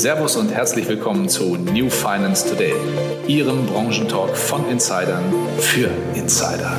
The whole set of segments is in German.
Servus und herzlich willkommen zu New Finance Today, Ihrem Branchentalk von Insidern für Insider.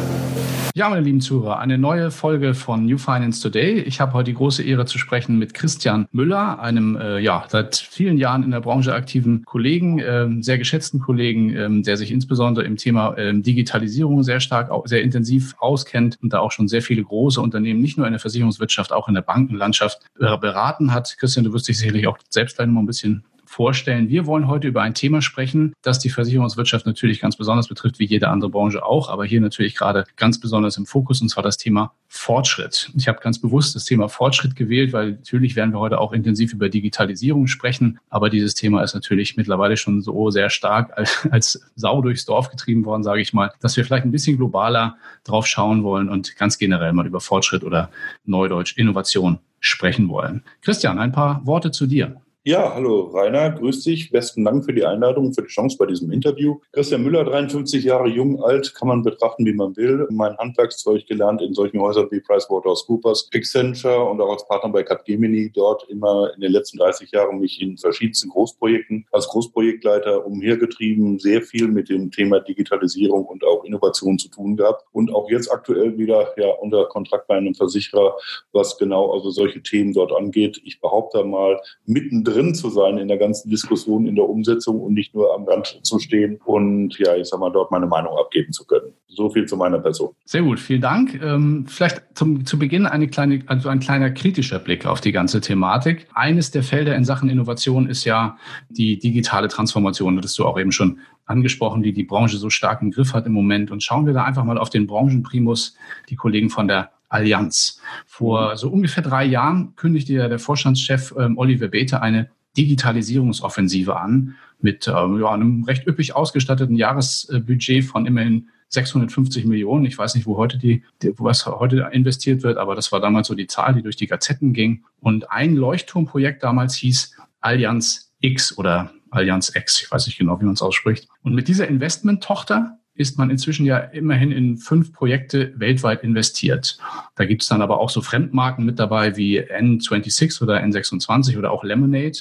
Ja, meine lieben Zuhörer, eine neue Folge von New Finance Today. Ich habe heute die große Ehre zu sprechen mit Christian Müller, einem äh, ja seit vielen Jahren in der Branche aktiven Kollegen, äh, sehr geschätzten Kollegen, äh, der sich insbesondere im Thema ähm, Digitalisierung sehr stark, sehr intensiv auskennt und da auch schon sehr viele große Unternehmen, nicht nur in der Versicherungswirtschaft, auch in der Bankenlandschaft äh, beraten hat. Christian, du wirst dich sicherlich auch selbst gleich noch ein bisschen vorstellen. Wir wollen heute über ein Thema sprechen, das die Versicherungswirtschaft natürlich ganz besonders betrifft, wie jede andere Branche auch, aber hier natürlich gerade ganz besonders im Fokus, und zwar das Thema Fortschritt. Ich habe ganz bewusst das Thema Fortschritt gewählt, weil natürlich werden wir heute auch intensiv über Digitalisierung sprechen, aber dieses Thema ist natürlich mittlerweile schon so sehr stark als, als Sau durchs Dorf getrieben worden, sage ich mal, dass wir vielleicht ein bisschen globaler drauf schauen wollen und ganz generell mal über Fortschritt oder Neudeutsch Innovation sprechen wollen. Christian, ein paar Worte zu dir. Ja, hallo Rainer, grüß dich. Besten Dank für die Einladung, für die Chance bei diesem Interview. Christian Müller, 53 Jahre jung, alt, kann man betrachten, wie man will. Mein Handwerkszeug gelernt in solchen Häusern wie PricewaterhouseCoopers, Accenture und auch als Partner bei Capgemini. Dort immer in den letzten 30 Jahren mich in verschiedensten Großprojekten als Großprojektleiter umhergetrieben, sehr viel mit dem Thema Digitalisierung und auch Innovation zu tun gehabt. Und auch jetzt aktuell wieder ja unter Kontrakt bei einem Versicherer, was genau also solche Themen dort angeht. Ich behaupte mal, mittendrin drin zu sein in der ganzen Diskussion, in der Umsetzung und nicht nur am Rand zu stehen und ja, ich sag mal, dort meine Meinung abgeben zu können. So viel zu meiner Person. Sehr gut, vielen Dank. Ähm, vielleicht zum, zu Beginn eine kleine, also ein kleiner kritischer Blick auf die ganze Thematik. Eines der Felder in Sachen Innovation ist ja die digitale Transformation. Das hast du auch eben schon angesprochen, die die Branche so stark im Griff hat im Moment. Und schauen wir da einfach mal auf den Branchenprimus, die Kollegen von der Allianz. Vor so ungefähr drei Jahren kündigte ja der Vorstandschef ähm, Oliver Bethe eine Digitalisierungsoffensive an mit ähm, ja, einem recht üppig ausgestatteten Jahresbudget von immerhin 650 Millionen. Ich weiß nicht, wo heute die, was heute investiert wird, aber das war damals so die Zahl, die durch die Gazetten ging. Und ein Leuchtturmprojekt damals hieß Allianz X oder Allianz X. Ich weiß nicht genau, wie man es ausspricht. Und mit dieser Investment-Tochter ist man inzwischen ja immerhin in fünf Projekte weltweit investiert. Da gibt es dann aber auch so Fremdmarken mit dabei wie N26 oder N26 oder auch Lemonade,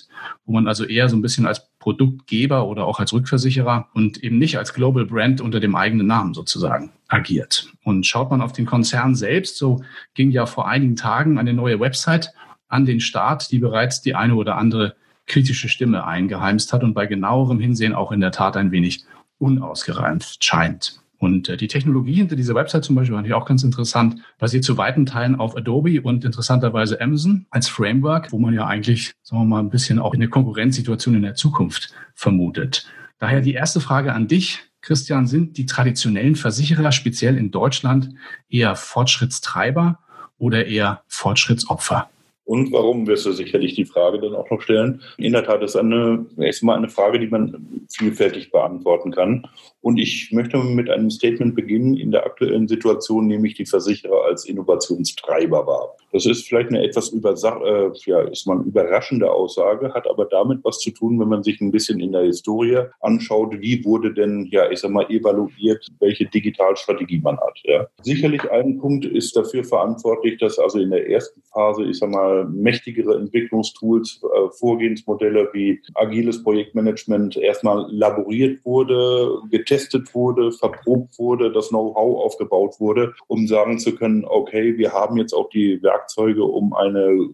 wo man also eher so ein bisschen als Produktgeber oder auch als Rückversicherer und eben nicht als Global Brand unter dem eigenen Namen sozusagen agiert. Und schaut man auf den Konzern selbst, so ging ja vor einigen Tagen eine neue Website an den Start, die bereits die eine oder andere kritische Stimme eingeheimst hat und bei genauerem Hinsehen auch in der Tat ein wenig unausgereift scheint. Und äh, die Technologie hinter dieser Website zum Beispiel fand ich auch ganz interessant, basiert zu weiten Teilen auf Adobe und interessanterweise Amazon als Framework, wo man ja eigentlich, sagen wir mal, ein bisschen auch eine Konkurrenzsituation in der Zukunft vermutet. Daher die erste Frage an dich, Christian, sind die traditionellen Versicherer speziell in Deutschland eher Fortschrittstreiber oder eher Fortschrittsopfer? Und warum wirst du sicherlich die Frage dann auch noch stellen? In der Tat ist eine, erstmal eine Frage, die man vielfältig beantworten kann. Und ich möchte mit einem Statement beginnen. In der aktuellen Situation nehme ich die Versicherer als Innovationstreiber wahr. Das ist vielleicht eine etwas äh, ja, ist man überraschende Aussage, hat aber damit was zu tun, wenn man sich ein bisschen in der Historie anschaut, wie wurde denn, ja, ich sag mal, evaluiert, welche Digitalstrategie man hat. Ja. Sicherlich ein Punkt ist dafür verantwortlich, dass also in der ersten Phase, ich sag mal, mächtigere Entwicklungstools, äh, Vorgehensmodelle wie agiles Projektmanagement erstmal laboriert wurde, wurde, verprobt wurde, das Know-how aufgebaut wurde, um sagen zu können, okay, wir haben jetzt auch die Werkzeuge, um eine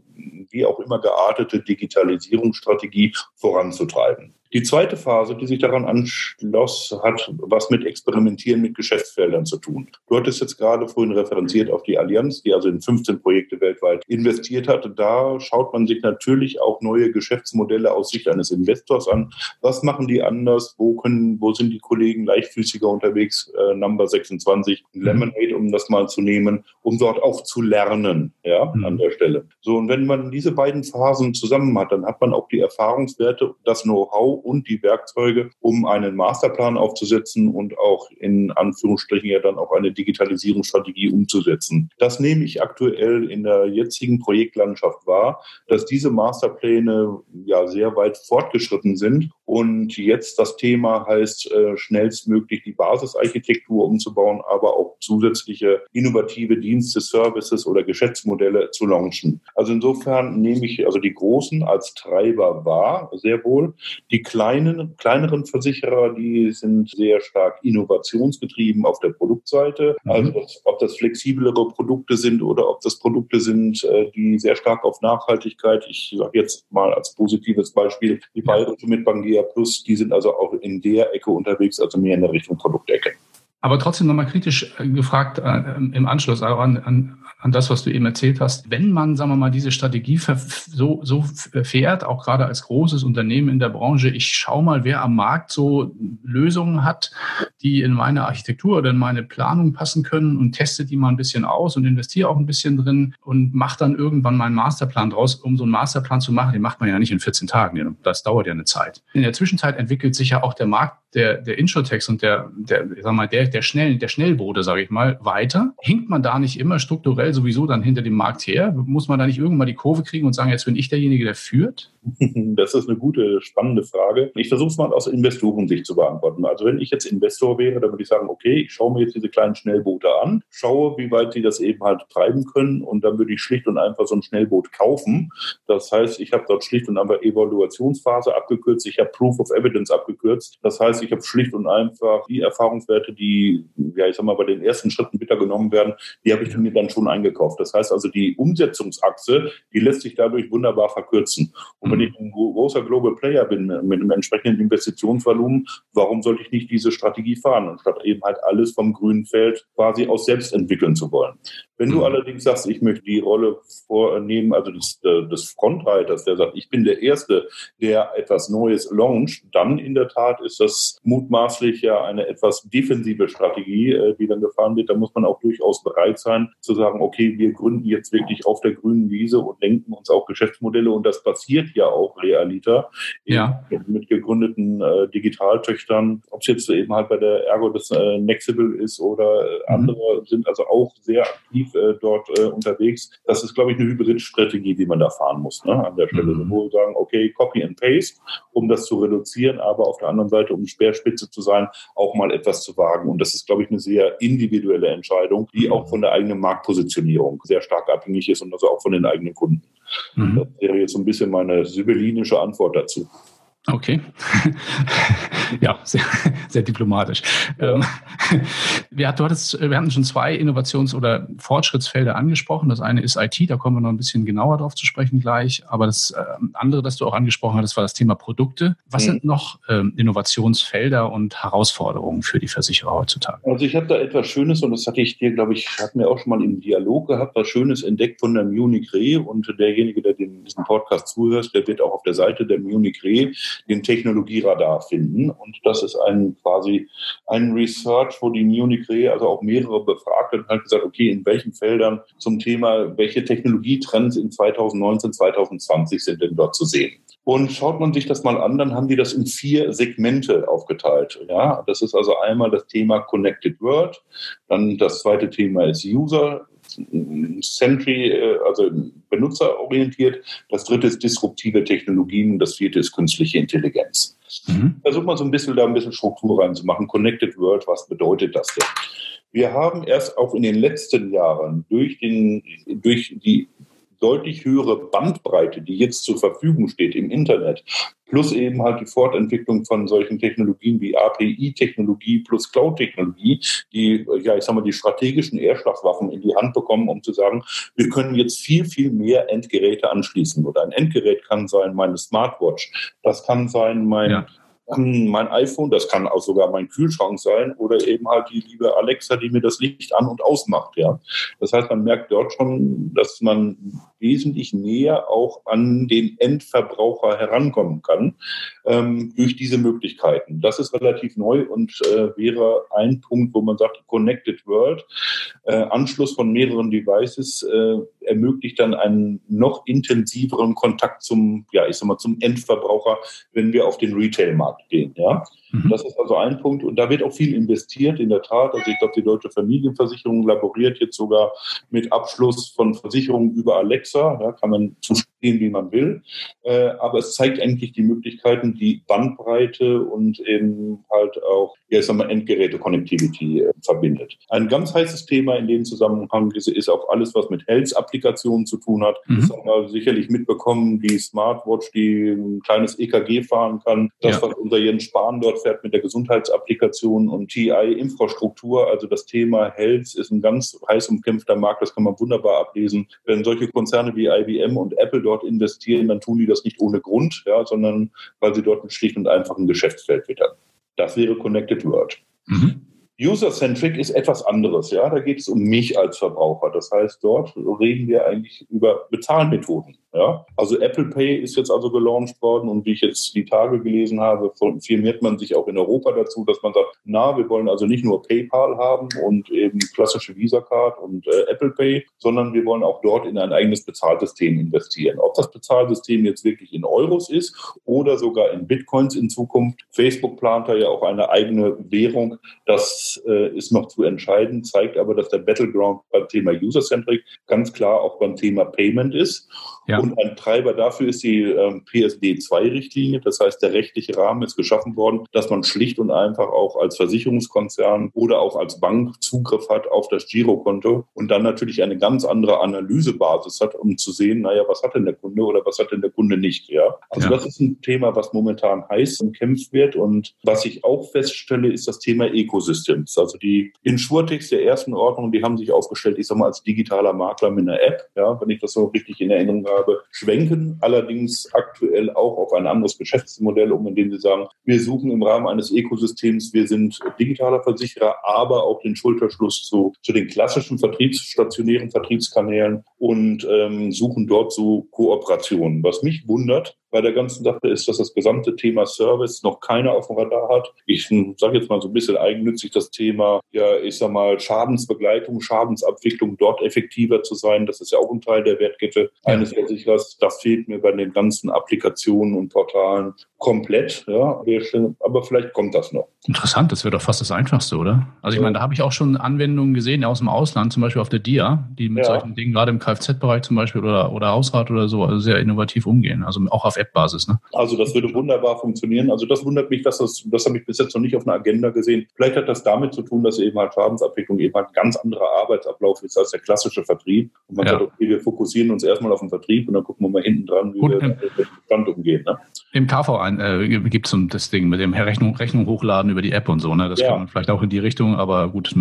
wie auch immer geartete Digitalisierungsstrategie voranzutreiben. Die zweite Phase, die sich daran anschloss, hat was mit Experimentieren mit Geschäftsfeldern zu tun. Du hattest jetzt gerade vorhin referenziert auf die Allianz, die also in 15 Projekte weltweit investiert hat. Da schaut man sich natürlich auch neue Geschäftsmodelle aus Sicht eines Investors an. Was machen die anders? Wo können, wo sind die Kollegen leichtfüßiger unterwegs? Äh, Number 26, mhm. Lemonade, um das mal zu nehmen, um dort auch zu lernen, ja, mhm. an der Stelle. So, und wenn man diese beiden Phasen zusammen hat, dann hat man auch die Erfahrungswerte, das Know-how und die Werkzeuge, um einen Masterplan aufzusetzen und auch in Anführungsstrichen ja dann auch eine Digitalisierungsstrategie umzusetzen. Das nehme ich aktuell in der jetzigen Projektlandschaft wahr, dass diese Masterpläne ja sehr weit fortgeschritten sind Und jetzt das Thema heißt, äh, schnellstmöglich die Basisarchitektur umzubauen, aber auch zusätzliche innovative Dienste, Services oder Geschäftsmodelle zu launchen. Also insofern nehme ich also die Großen als Treiber wahr, sehr wohl. Die kleinen, kleineren Versicherer, die sind sehr stark innovationsgetrieben auf der Produktseite. Mhm. Also ob das flexiblere Produkte sind oder ob das Produkte sind, äh, die sehr stark auf Nachhaltigkeit, ich sage jetzt mal als positives Beispiel, die Bayerische mit Bangia Plus, die sind also auch in der Ecke unterwegs, also mehr in der Richtung Produktecke. Aber trotzdem nochmal kritisch äh, gefragt äh, im Anschluss an, an, an das, was du eben erzählt hast. Wenn man, sagen wir mal, diese Strategie so, so fährt, auch gerade als großes Unternehmen in der Branche, ich schaue mal, wer am Markt so Lösungen hat, die in meine Architektur oder in meine Planung passen können und teste die mal ein bisschen aus und investiere auch ein bisschen drin und mache dann irgendwann meinen Masterplan draus. Um so einen Masterplan zu machen, den macht man ja nicht in 14 Tagen. Das dauert ja eine Zeit. In der Zwischenzeit entwickelt sich ja auch der Markt der, der Insurtext und der, der, sag mal, der, der, Schnell, der Schnellboote, sage ich mal, weiter. Hinkt man da nicht immer strukturell sowieso dann hinter dem Markt her? Muss man da nicht irgendwann die Kurve kriegen und sagen, jetzt bin ich derjenige, der führt? Das ist eine gute, spannende Frage. Ich versuche es mal aus Investorensicht zu beantworten. Also wenn ich jetzt Investor wäre, dann würde ich sagen, okay, ich schaue mir jetzt diese kleinen Schnellboote an, schaue, wie weit sie das eben halt treiben können und dann würde ich schlicht und einfach so ein Schnellboot kaufen. Das heißt, ich habe dort schlicht und einfach Evaluationsphase abgekürzt, ich habe Proof of Evidence abgekürzt. Das heißt, ich habe schlicht und einfach die Erfahrungswerte, die, ja, ich sag mal, bei den ersten Schritten bitter genommen werden, die habe ich mir dann schon eingekauft. Das heißt also, die Umsetzungsachse, die lässt sich dadurch wunderbar verkürzen. Und wenn ich ein großer Global Player bin mit einem entsprechenden Investitionsvolumen, warum sollte ich nicht diese Strategie fahren, anstatt eben halt alles vom grünen Feld quasi aus selbst entwickeln zu wollen? Wenn du mhm. allerdings sagst, ich möchte die Rolle vornehmen, also des, des Frontreiters, der sagt, ich bin der Erste, der etwas Neues launcht, dann in der Tat ist das mutmaßlich ja eine etwas defensive Strategie, äh, die dann gefahren wird. Da muss man auch durchaus bereit sein zu sagen, okay, wir gründen jetzt wirklich auf der grünen Wiese und denken uns auch Geschäftsmodelle und das passiert ja auch realiter ja. mit gegründeten äh, Digitaltöchtern, ob es jetzt eben halt bei der Ergo des äh, Nexible ist oder äh, mhm. andere sind also auch sehr aktiv aktiv äh, dort äh, unterwegs. Das ist, glaube ich, eine Hybridstrategie, die man da fahren muss ne, an der Stelle. Mhm. Sowohl sagen, okay, Copy and Paste, um das zu reduzieren, aber auf der anderen Seite, um Speerspitze zu sein, auch mal etwas zu wagen. Und das ist, glaube ich, eine sehr individuelle Entscheidung, die auch von der eigenen Marktpositionierung sehr stark abhängig ist und also auch von den eigenen Kunden. Mhm. Das wäre jetzt so ein bisschen meine sibyllinische Antwort dazu. Okay. ja, sehr, sehr diplomatisch. Ähm, wir, du hattest, wir hatten schon zwei Innovations- oder Fortschrittsfelder angesprochen. Das eine ist IT, da kommen wir noch ein bisschen genauer drauf zu sprechen gleich. Aber das äh, andere, das du auch angesprochen hattest, war das Thema Produkte. Was mhm. sind noch ähm, Innovationsfelder und Herausforderungen für die Versicherer heutzutage? Also ich habe da etwas Schönes und das hatte ich dir, glaube ich, hatten wir auch schon mal im Dialog gehabt, was Schönes entdeckt von der Munich Re und derjenige, der den, diesen Podcast zuhört, der wird auch auf der Seite der Munich Re den Technologieradar finden. Und das ist ein quasi ein Research, wo die Munich Re, also auch mehrere Befragte, halt gesagt, okay, in welchen Feldern zum Thema, welche Technologietrends in 2019, 2020 sind denn dort zu sehen? Und schaut man sich das mal an, dann haben die das in vier Segmente aufgeteilt. Ja, das ist also einmal das Thema Connected World, dann das zweite Thema ist User Century, äh, also benutzerorientiert. Das dritte ist disruptive Technologien. Das vierte ist künstliche Intelligenz. Mhm. Versuch mal so ein bisschen da ein bisschen Struktur reinzumachen. Connected World, was bedeutet das denn? Wir haben erst auch in den letzten Jahren durch, den, durch die deutlich höhere Bandbreite, die jetzt zur Verfügung steht im Internet, plus eben halt die Fortentwicklung von solchen Technologien wie API-Technologie plus Cloud-Technologie, die, ja, ich sag mal, die strategischen Erschlagwaffen in die Hand bekommen, um zu sagen, wir können jetzt viel, viel mehr Endgeräte anschließen. Oder ein Endgerät kann sein meine Smartwatch, das kann sein mein ja mein iPhone, das kann auch sogar mein Kühlschrank sein oder eben halt die liebe Alexa, die mir das Licht an und ausmacht. Ja, das heißt, man merkt dort schon, dass man wesentlich näher auch an den Endverbraucher herankommen kann ähm, durch diese Möglichkeiten. Das ist relativ neu und äh, wäre ein Punkt, wo man sagt, Connected World, äh, Anschluss von mehreren Devices äh, ermöglicht dann einen noch intensiveren Kontakt zum, ja, ich sag mal, zum Endverbraucher, wenn wir auf den Retail-Markt gehen. Ja, mhm. das ist also ein Punkt und da wird auch viel investiert in der Tat. Also ich glaube, die deutsche Familienversicherung laboriert jetzt sogar mit Abschluss von Versicherungen über Alexa. Da kann man zu gehen, wie man will. Äh, aber es zeigt eigentlich die Möglichkeiten, die Bandbreite und eben halt auch, ja, ich sag mal, Endgeräte-Connectivity äh, verbindet. Ein ganz heißes Thema in dem Zusammenhang ist, ist auch alles, was mit Health-Applikationen zu tun hat. Mhm. Das haben wir sicherlich mitbekommen, die Smartwatch, die ein kleines EKG fahren kann. Das, ja. was unser Jens Spahn dort fährt mit der Gesundheitsapplikation und TI-Infrastruktur, also das Thema Health ist ein ganz heiß umkämpfter Markt, das kann man wunderbar ablesen. Wenn solche Konzerne wie IBM und Apple dort investieren, dann tun die das nicht ohne Grund, ja, sondern weil sie dort ein schlicht und einfach ein Geschäftsfeld wittern. Das wäre Connected World. Mhm. User-centric ist etwas anderes. Ja, da geht es um mich als Verbraucher. Das heißt, dort reden wir eigentlich über Bezahlmethoden. Ja? Also Apple Pay ist jetzt also gelauncht worden und wie ich jetzt die Tage gelesen habe, firmiert man sich auch in Europa dazu, dass man sagt, na, wir wollen also nicht nur PayPal haben und eben klassische Visa Card und äh, Apple Pay, sondern wir wollen auch dort in ein eigenes Bezahlsystem investieren. Ob das Bezahlsystem jetzt wirklich in Euros ist oder sogar in Bitcoins in Zukunft. Facebook plant da ja auch eine eigene Währung. Das äh, ist noch zu entscheiden, zeigt aber, dass der Battleground beim Thema User-Centric ganz klar auch beim Thema Payment ist. Ja. Und ein Treiber dafür ist die ähm, PSD2-Richtlinie. Das heißt, der rechtliche Rahmen ist geschaffen worden, dass man schlicht und einfach auch als Versicherungskonzern oder auch als Bank Zugriff hat auf das Girokonto und dann natürlich eine ganz andere Analysebasis hat, um zu sehen, naja, was hat denn der Kunde oder was hat denn der Kunde nicht. Ja? Also ja. das ist ein Thema, was momentan heiß umkämpft wird. Und was ich auch feststelle, ist das Thema Ecosystems. Also die Insurtechs der ersten Ordnung, die haben sich aufgestellt, ich sag mal, als digitaler Makler mit einer App, ja, wenn ich das so richtig in Erinnerung habe habe, schwenken allerdings aktuell auch auf ein anderes Geschäftsmodell um, indem sie sagen, wir suchen im Rahmen eines Ökosystems, wir sind digitaler Versicherer, aber auch den Schulterschluss zu, zu den klassischen vertriebsstationären Vertriebskanälen und ähm, suchen dort so Kooperationen. Was mich wundert, bei der ganzen Sache ist, dass das gesamte Thema Service noch keiner auf dem Radar hat. Ich sage jetzt mal so ein bisschen eigennützig das Thema, ja, ich sag mal, Schadensbegleitung, Schadensabwicklung dort effektiver zu sein. Das ist ja auch ein Teil der Wertkette eines Versicherers. Das fehlt mir bei den ganzen Applikationen und Portalen komplett. Ja, aber vielleicht kommt das noch. Interessant, das wäre doch fast das Einfachste, oder? Also ich meine, da habe ich auch schon Anwendungen gesehen aus dem Ausland, zum Beispiel auf der DIA, die mit ja. solchen Dingen gerade im Kfz-Bereich zum Beispiel oder, oder Hausrat oder so also sehr innovativ umgehen. Also auch auf App-Basis. Ne? Also das würde wunderbar funktionieren. Also das wundert mich, dass das, das habe ich bis jetzt noch nicht auf einer Agenda gesehen. Vielleicht hat das damit zu tun, dass eben halt Schadensabwicklung eben halt ein ganz anderer Arbeitsablauf ist als der klassische Vertrieb. Und man ja. sagt, okay, wir fokussieren uns erstmal auf den Vertrieb und dann gucken wir mal hinten dran, wie Gut, wir mit dem Bestand umgehen. Ne? Im KV äh, gibt es das Ding mit dem Rechnung, Rechnung hochladen über die App und so. Ne? Das ja. kann man vielleicht auch in die Richtung, aber gut,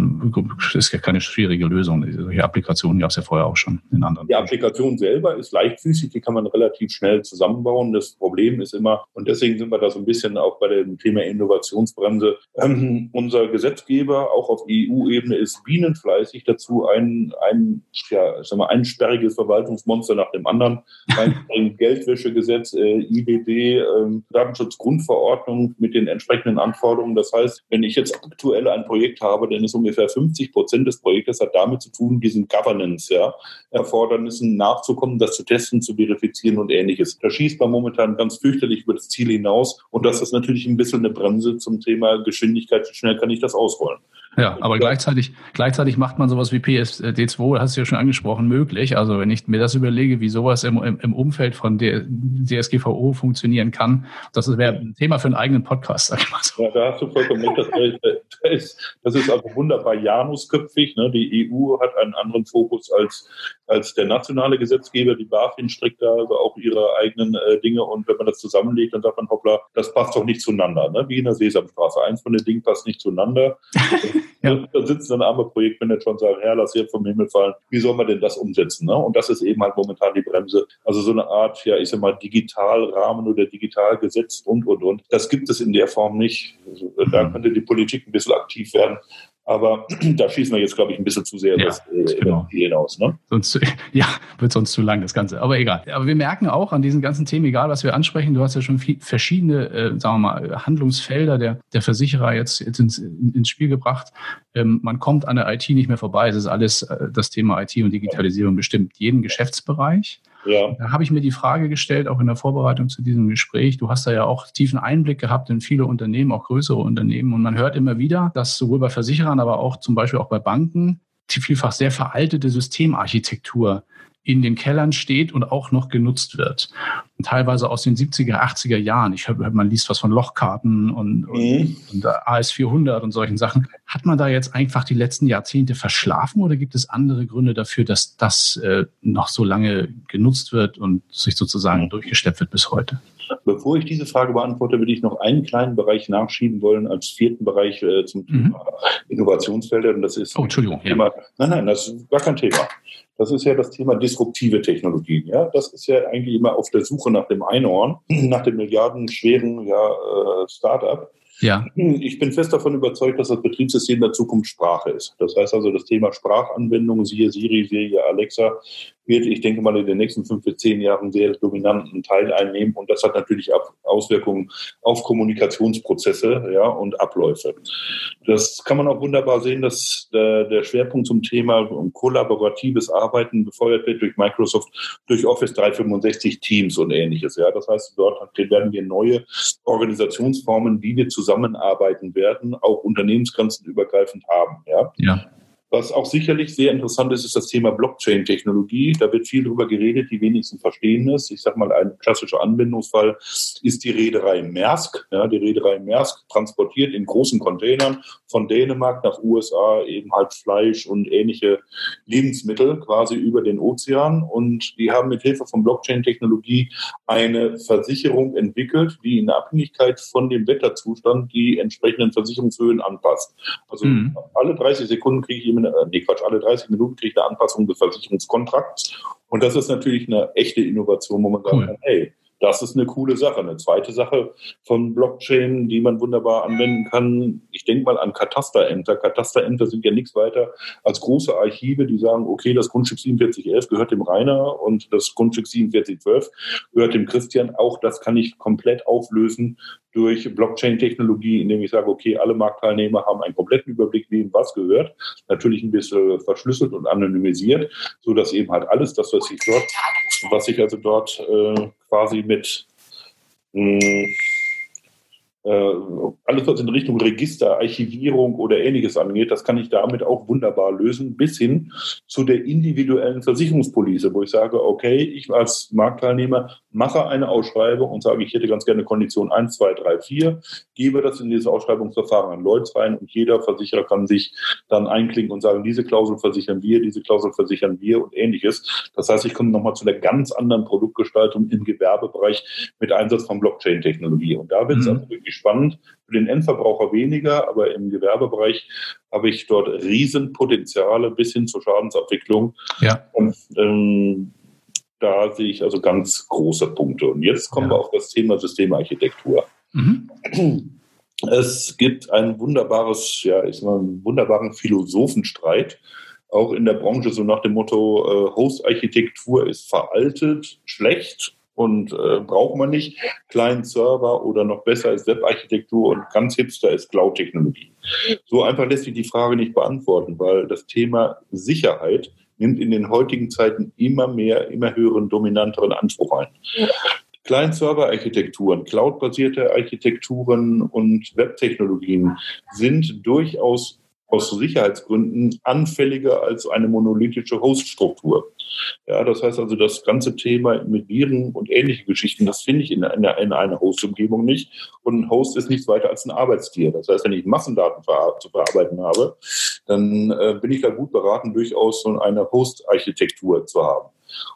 ist ja keine schwierige Lösung. Solche Applikationen gab es ja vorher auch schon in anderen. Die Applikation selber ist leichtfüßig, die kann man relativ schnell zusammenbauen. Das Problem ist immer, und deswegen sind wir da so ein bisschen auch bei dem Thema Innovationsbremse, ähm, unser Gesetzgeber auch auf EU-Ebene ist bienenfleißig dazu, ein, ein, ja, ich sag mal, ein sperriges Verwaltungsmonster nach dem anderen, ein, ein Geldwäschegesetz, äh, IBD, äh, Datenschutzgrundverordnung mit den entsprechenden Anforderungen. Das heißt, wenn ich jetzt aktuell ein Projekt habe, dann ist ungefähr 50 Prozent des Projektes hat damit zu tun, diesen Governance, ja, nachzukommen, das zu testen, zu verifizieren und ähnliches. Da schießt man momentan ganz fürchterlich über das Ziel hinaus und das ist natürlich ein bisschen eine Bremse zum Thema Geschwindigkeit. Wie schnell kann ich das ausrollen? Ja, aber gleichzeitig, gleichzeitig macht man sowas wie PSD2, hast du ja schon angesprochen, möglich. Also wenn ich mir das überlege, wie sowas im, im Umfeld von der DSGVO funktionieren kann, das wäre ein Thema für einen eigenen Podcast, sag ich mal so. Ja, da hast du vollkommen recht. Das ist, das ist also wunderbar janusköpfig. Ne? Die EU hat einen anderen Fokus als, als der nationale Gesetzgeber. Die BaFin strickt da also auch ihre eigenen äh, Dinge und wenn man das zusammenlegt, dann sagt man, hoppla, das passt doch nicht zueinander. Ne? Wie in der Sesamstraße. Eins von den Dingen passt nicht zueinander. Ja. Da sitzen dann arme Projektmanager und sagen, Herr, lass hier vom Himmel fallen. Wie soll man denn das umsetzen? Ne? Und das ist eben halt momentan die Bremse. Also so eine Art, ja, ich sag mal, Digitalrahmen oder Digitalgesetz und, und, und. Das gibt es in der Form nicht. Also, da mhm. könnte die Politik ein bisschen aktiv werden. Aber da schießen wir jetzt, glaube ich, ein bisschen zu sehr ja, das, äh, genau. hinaus. Ne? Sonst, ja, wird sonst zu lang, das Ganze. Aber egal. Aber wir merken auch an diesen ganzen Themen, egal was wir ansprechen, du hast ja schon viel, verschiedene, äh, sagen wir mal, Handlungsfelder der, der Versicherer jetzt, jetzt ins, ins Spiel gebracht. Ähm, man kommt an der IT nicht mehr vorbei. Es ist alles äh, das Thema IT und Digitalisierung bestimmt jeden Geschäftsbereich. Ja. Da habe ich mir die Frage gestellt, auch in der Vorbereitung zu diesem Gespräch. Du hast da ja auch tiefen Einblick gehabt in viele Unternehmen, auch größere Unternehmen. Und man hört immer wieder, dass sowohl bei Versicherern, aber auch zum Beispiel auch bei Banken die vielfach sehr veraltete Systemarchitektur in den Kellern steht und auch noch genutzt wird. Und teilweise aus den 70er, 80er Jahren. Ich höre, man liest was von Lochkarten und, mhm. und, und AS400 und solchen Sachen. Hat man da jetzt einfach die letzten Jahrzehnte verschlafen oder gibt es andere Gründe dafür, dass das äh, noch so lange genutzt wird und sich sozusagen mhm. durchgesteppt wird bis heute? Bevor ich diese Frage beantworte, würde ich noch einen kleinen Bereich nachschieben wollen als vierten Bereich äh, zum Thema mhm. Innovationsfelder. Und das ist oh, Entschuldigung, Thema, ja. nein, nein, das ist gar kein Thema. Das ist ja das Thema disruptive Technologien. Ja, das ist ja eigentlich immer auf der Suche nach dem Einhorn, nach dem milliardenschweren ja, äh, Startup. Ja. Ich bin fest davon überzeugt, dass das Betriebssystem der Zukunft Sprache ist. Das heißt also, das Thema Sprachanwendungen, siehe Siri, siehe Alexa, wird, ich denke mal, in den nächsten fünf bis zehn Jahren sehr dominanten Teil einnehmen. Und das hat natürlich Auswirkungen auf Kommunikationsprozesse ja, und Abläufe. Das kann man auch wunderbar sehen, dass der, Schwerpunkt zum Thema kollaboratives Arbeiten befeuert wird durch Microsoft, durch Office 365 Teams und ähnliches. Ja, das heißt, dort werden wir neue Organisationsformen, wie wir zusammenarbeiten werden, auch unternehmensgrenzenübergreifend haben. Ja. ja. Was auch sicherlich sehr interessant ist, ist das Thema Blockchain-Technologie. Da wird viel drüber geredet, die wenigsten verstehen es. Ich sage mal, ein klassischer Anwendungsfall ist die Reederei Maersk. Ja, die Reederei Maersk transportiert in großen Containern von Dänemark nach USA eben halt Fleisch und ähnliche Lebensmittel quasi über den Ozean. Und die haben mit Hilfe von Blockchain-Technologie eine Versicherung entwickelt, die in Abhängigkeit von dem Wetterzustand die entsprechenden Versicherungshöhen anpasst. Also mhm. alle 30 Sekunden kriege ich eben, äh, nee, Quatsch, alle 30 Minuten kriege ich eine Anpassung des Versicherungskontrakts. Und das ist natürlich eine echte Innovation, wo man cool. kann, hey, das ist eine coole Sache. Eine zweite Sache von Blockchain, die man wunderbar anwenden kann. Ich denke mal an Katasterämter. Katasterämter sind ja nichts weiter als große Archive, die sagen, okay, das Grundstück 4711 gehört dem Rainer und das Grundstück 4712 gehört dem Christian. Auch das kann ich komplett auflösen durch Blockchain-Technologie, indem ich sage, okay, alle Marktteilnehmer haben einen kompletten Überblick, wem was gehört. Natürlich ein bisschen verschlüsselt und anonymisiert, so dass eben halt alles das, was ich dort, was ich also dort äh, quasi mit mh, hm, alles, was in Richtung Register, Archivierung oder ähnliches angeht, das kann ich damit auch wunderbar lösen, bis hin zu der individuellen Versicherungspolice, wo ich sage, okay, ich als Marktteilnehmer mache eine Ausschreibung und sage, ich hätte ganz gerne Kondition 1, 2, 3, 4, gebe das in dieses Ausschreibungsverfahren an Lloyds rein und jeder Versicherer kann sich dann einklinken und sagen, diese Klausel versichern wir, diese Klausel versichern wir und ähnliches. Das heißt, ich komme nochmal zu einer ganz anderen Produktgestaltung im Gewerbebereich mit Einsatz von Blockchain-Technologie. Und da wird es mhm. also wirklich spannend. Für den Endverbraucher weniger, aber im Gewerbebereich habe ich dort Riesenpotenziale bis hin zur Schadensabwicklung. Ja. Und ähm, da sehe ich also ganz große Punkte. Und jetzt kommen ja. wir auf das Thema Systemarchitektur. Mhm. Es gibt ein wunderbares, ja, ich mal, einen wunderbaren Philosophenstreit, auch in der Branche, so nach dem Motto, äh, Host-Architektur ist veraltet, schlecht und äh, braucht man nicht. Client-Server oder noch besser ist Web-Architektur und ganz hipster ist Cloud-Technologie. So einfach lässt sich die Frage nicht beantworten, weil das Thema Sicherheit nimmt in den heutigen Zeiten immer mehr, immer höheren, dominanteren Anspruch ein. Client-Server-Architekturen, Cloud-basierte Architekturen und Web-Technologien sind durchaus aus Sicherheitsgründen anfälliger als eine monolithische Host-Struktur. Ja, das heißt also, das ganze Thema mit Viren und ähnliche Geschichten, das finde ich in einer, in einer Host-Umgebung nicht. Und ein Host ist nichts weiter als ein Arbeitstier. Das heißt, wenn ich Massendaten zu verarbeiten habe, dann äh, bin ich da gut beraten, durchaus so eine Host-Architektur zu haben.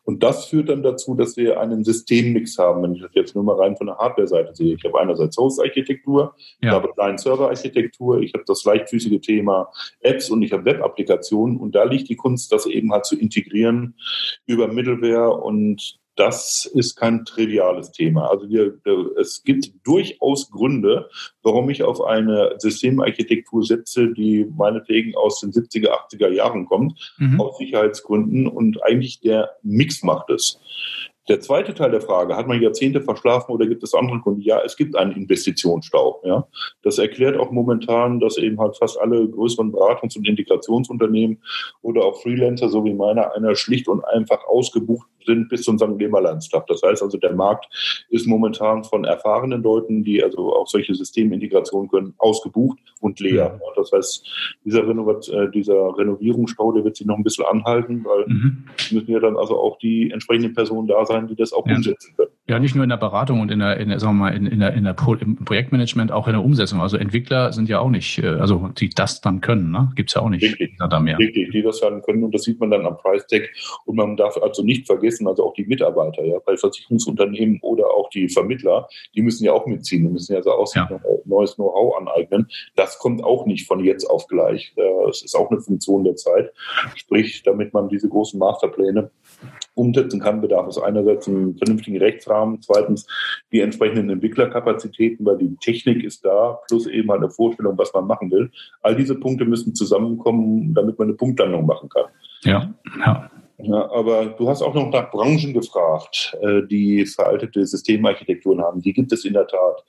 Und das führt dann dazu, dass wir einen Systemmix haben, wenn ich das jetzt nur mal rein von der Hardware-Seite sehe. Ich habe einerseits Host-Architektur, ja. ich habe Client-Server-Architektur, ich habe das leichtfüßige Thema Apps und ich habe Web-Applikationen. Und da liegt die Kunst, das eben halt zu integrieren über Middleware und das ist kein triviales Thema. Also wir, es gibt durchaus Gründe, warum ich auf eine Systemarchitektur setze, die meinetwegen aus den 70er, 80er Jahren kommt, mhm. aus Sicherheitsgründen und eigentlich der Mix macht es. Der zweite Teil der Frage, hat man Jahrzehnte verschlafen oder gibt es andere Gründe? Ja, es gibt einen Investitionsstau. Ja. Das erklärt auch momentan, dass eben halt fast alle größeren Beratungs- und Integrationsunternehmen oder auch Freelancer, so wie meiner, einer schlicht und einfach ausgebucht sind bis zum St. Leberlandstag. Das heißt also, der Markt ist momentan von erfahrenen Leuten, die also auch solche Systemintegrationen können, ausgebucht und leer. Ja. Das heißt, dieser, Renovat äh, dieser Renovierungsstau, der wird sich noch ein bisschen anhalten, weil mhm. müssen ja dann also auch die entsprechenden Personen da sein, die das auch ja. umsetzen können. Ja, nicht nur in der Beratung und in der, in der sagen wir mal, in, in der, in der Pro im Projektmanagement, auch in der Umsetzung. Also Entwickler sind ja auch nicht, äh, also die das dann können, ne? Gibt es ja auch nicht. Richtig, da mehr. Richtig, die das dann können und das sieht man dann am Price Tag. Und man darf also nicht vergessen, also auch die Mitarbeiter, ja, bei Versicherungsunternehmen oder auch die Vermittler, die müssen ja auch mitziehen, die müssen ja so aus ja. neues Know-how aneignen. Das kommt auch nicht von jetzt auf gleich. Das ist auch eine Funktion der Zeit. Sprich, damit man diese großen Masterpläne umsetzen kann, bedarf es einerseits einen vernünftigen Rechtsrahmen, zweitens die entsprechenden Entwicklerkapazitäten, weil die Technik ist da, plus eben eine Vorstellung, was man machen will. All diese Punkte müssen zusammenkommen, damit man eine Punktlandung machen kann. Ja, ja. Ja, aber du hast auch noch nach Branchen gefragt, äh, die veraltete Systemarchitekturen haben. Die gibt es in der Tat.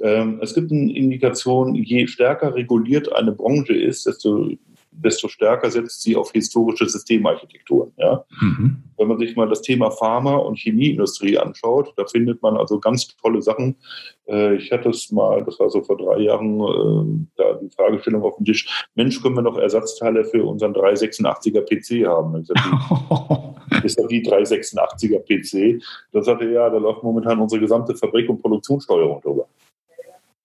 Ähm, es gibt eine Indikation, je stärker reguliert eine Branche ist, desto desto stärker setzt sie auf historische Systemarchitekturen. Ja? Mhm. Wenn man sich mal das Thema Pharma- und Chemieindustrie anschaut, da findet man also ganz tolle Sachen. Äh, ich hatte es mal, das war so vor drei Jahren, äh, da die Fragestellung auf dem Tisch, Mensch, können wir noch Ersatzteile für unseren 386er PC haben? Ich sagte, ist ja die 386er PC. Da sagte er, ja, da läuft momentan unsere gesamte Fabrik- und Produktionssteuerung drüber.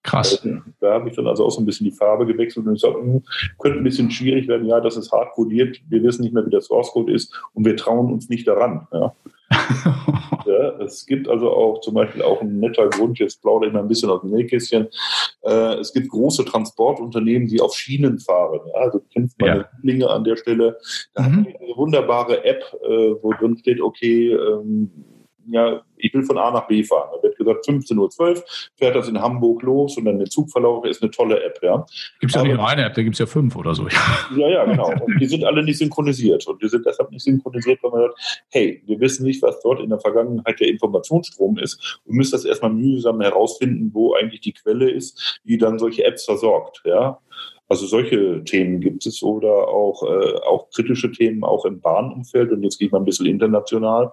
Krass. Da habe ich dann also auch so ein bisschen die Farbe gewechselt und gesagt, hm, könnte ein bisschen schwierig werden. Ja, das ist hart codiert. Wir wissen nicht mehr, wie der Source Code ist und wir trauen uns nicht daran. Ja. ja, es gibt also auch zum Beispiel auch ein netter Grund, jetzt plaudere ich mal ein bisschen aus dem Nähkästchen. Äh, es gibt große Transportunternehmen, die auf Schienen fahren. Ja, also du kennst meine ja. Lieblinge an der Stelle. Da mhm. haben wir eine wunderbare App, äh, wo drin steht, okay, ähm, ja, ich will von A nach B fahren. Da wird gesagt, 15.12 Uhr fährt das in Hamburg los und dann der Zugverlauf ist eine tolle App. Ja. Gibt es ja nicht nur eine App, da gibt es ja fünf oder so. Ja, ja, genau. Und die sind alle nicht synchronisiert. Und die sind deshalb nicht synchronisiert, weil man sagt, hey, wir wissen nicht, was dort in der Vergangenheit der Informationsstrom ist. Wir müssen das erstmal mühsam herausfinden, wo eigentlich die Quelle ist, die dann solche Apps versorgt. Ja. Also solche Themen gibt es oder auch, äh, auch kritische Themen auch im Bahnumfeld. Und jetzt gehe ich mal ein bisschen international.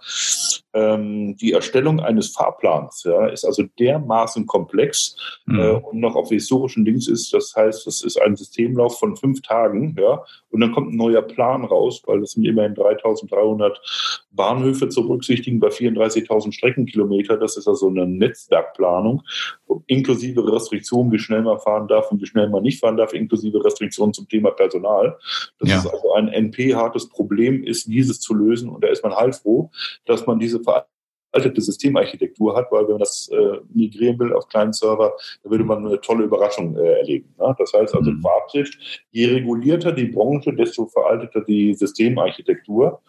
Ähm, die Erstellung eines Fahrplans ja, ist also dermaßen komplex mhm. äh, und noch auf historischen Dings ist. Das heißt, das ist ein Systemlauf von fünf Tagen, ja, und dann kommt ein neuer Plan raus, weil das sind immerhin 3.300 Bahnhöfe zu berücksichtigen bei 34.000 Streckenkilometer. Das ist also eine Netzwerkplanung, inklusive Restriktionen, wie schnell man fahren darf und wie schnell man nicht fahren darf, inklusive Restriktionen zum Thema Personal. Das ja. ist also ein NP-hartes Problem, ist dieses zu lösen. Und da ist man heilfroh, dass man diese veraltete Systemarchitektur hat, weil wenn man das äh, migrieren will auf kleinen Server, da würde man eine tolle Überraschung äh, erleben. Ne? Das heißt also, mhm. Fazit, je regulierter die Branche, desto veralteter die Systemarchitektur.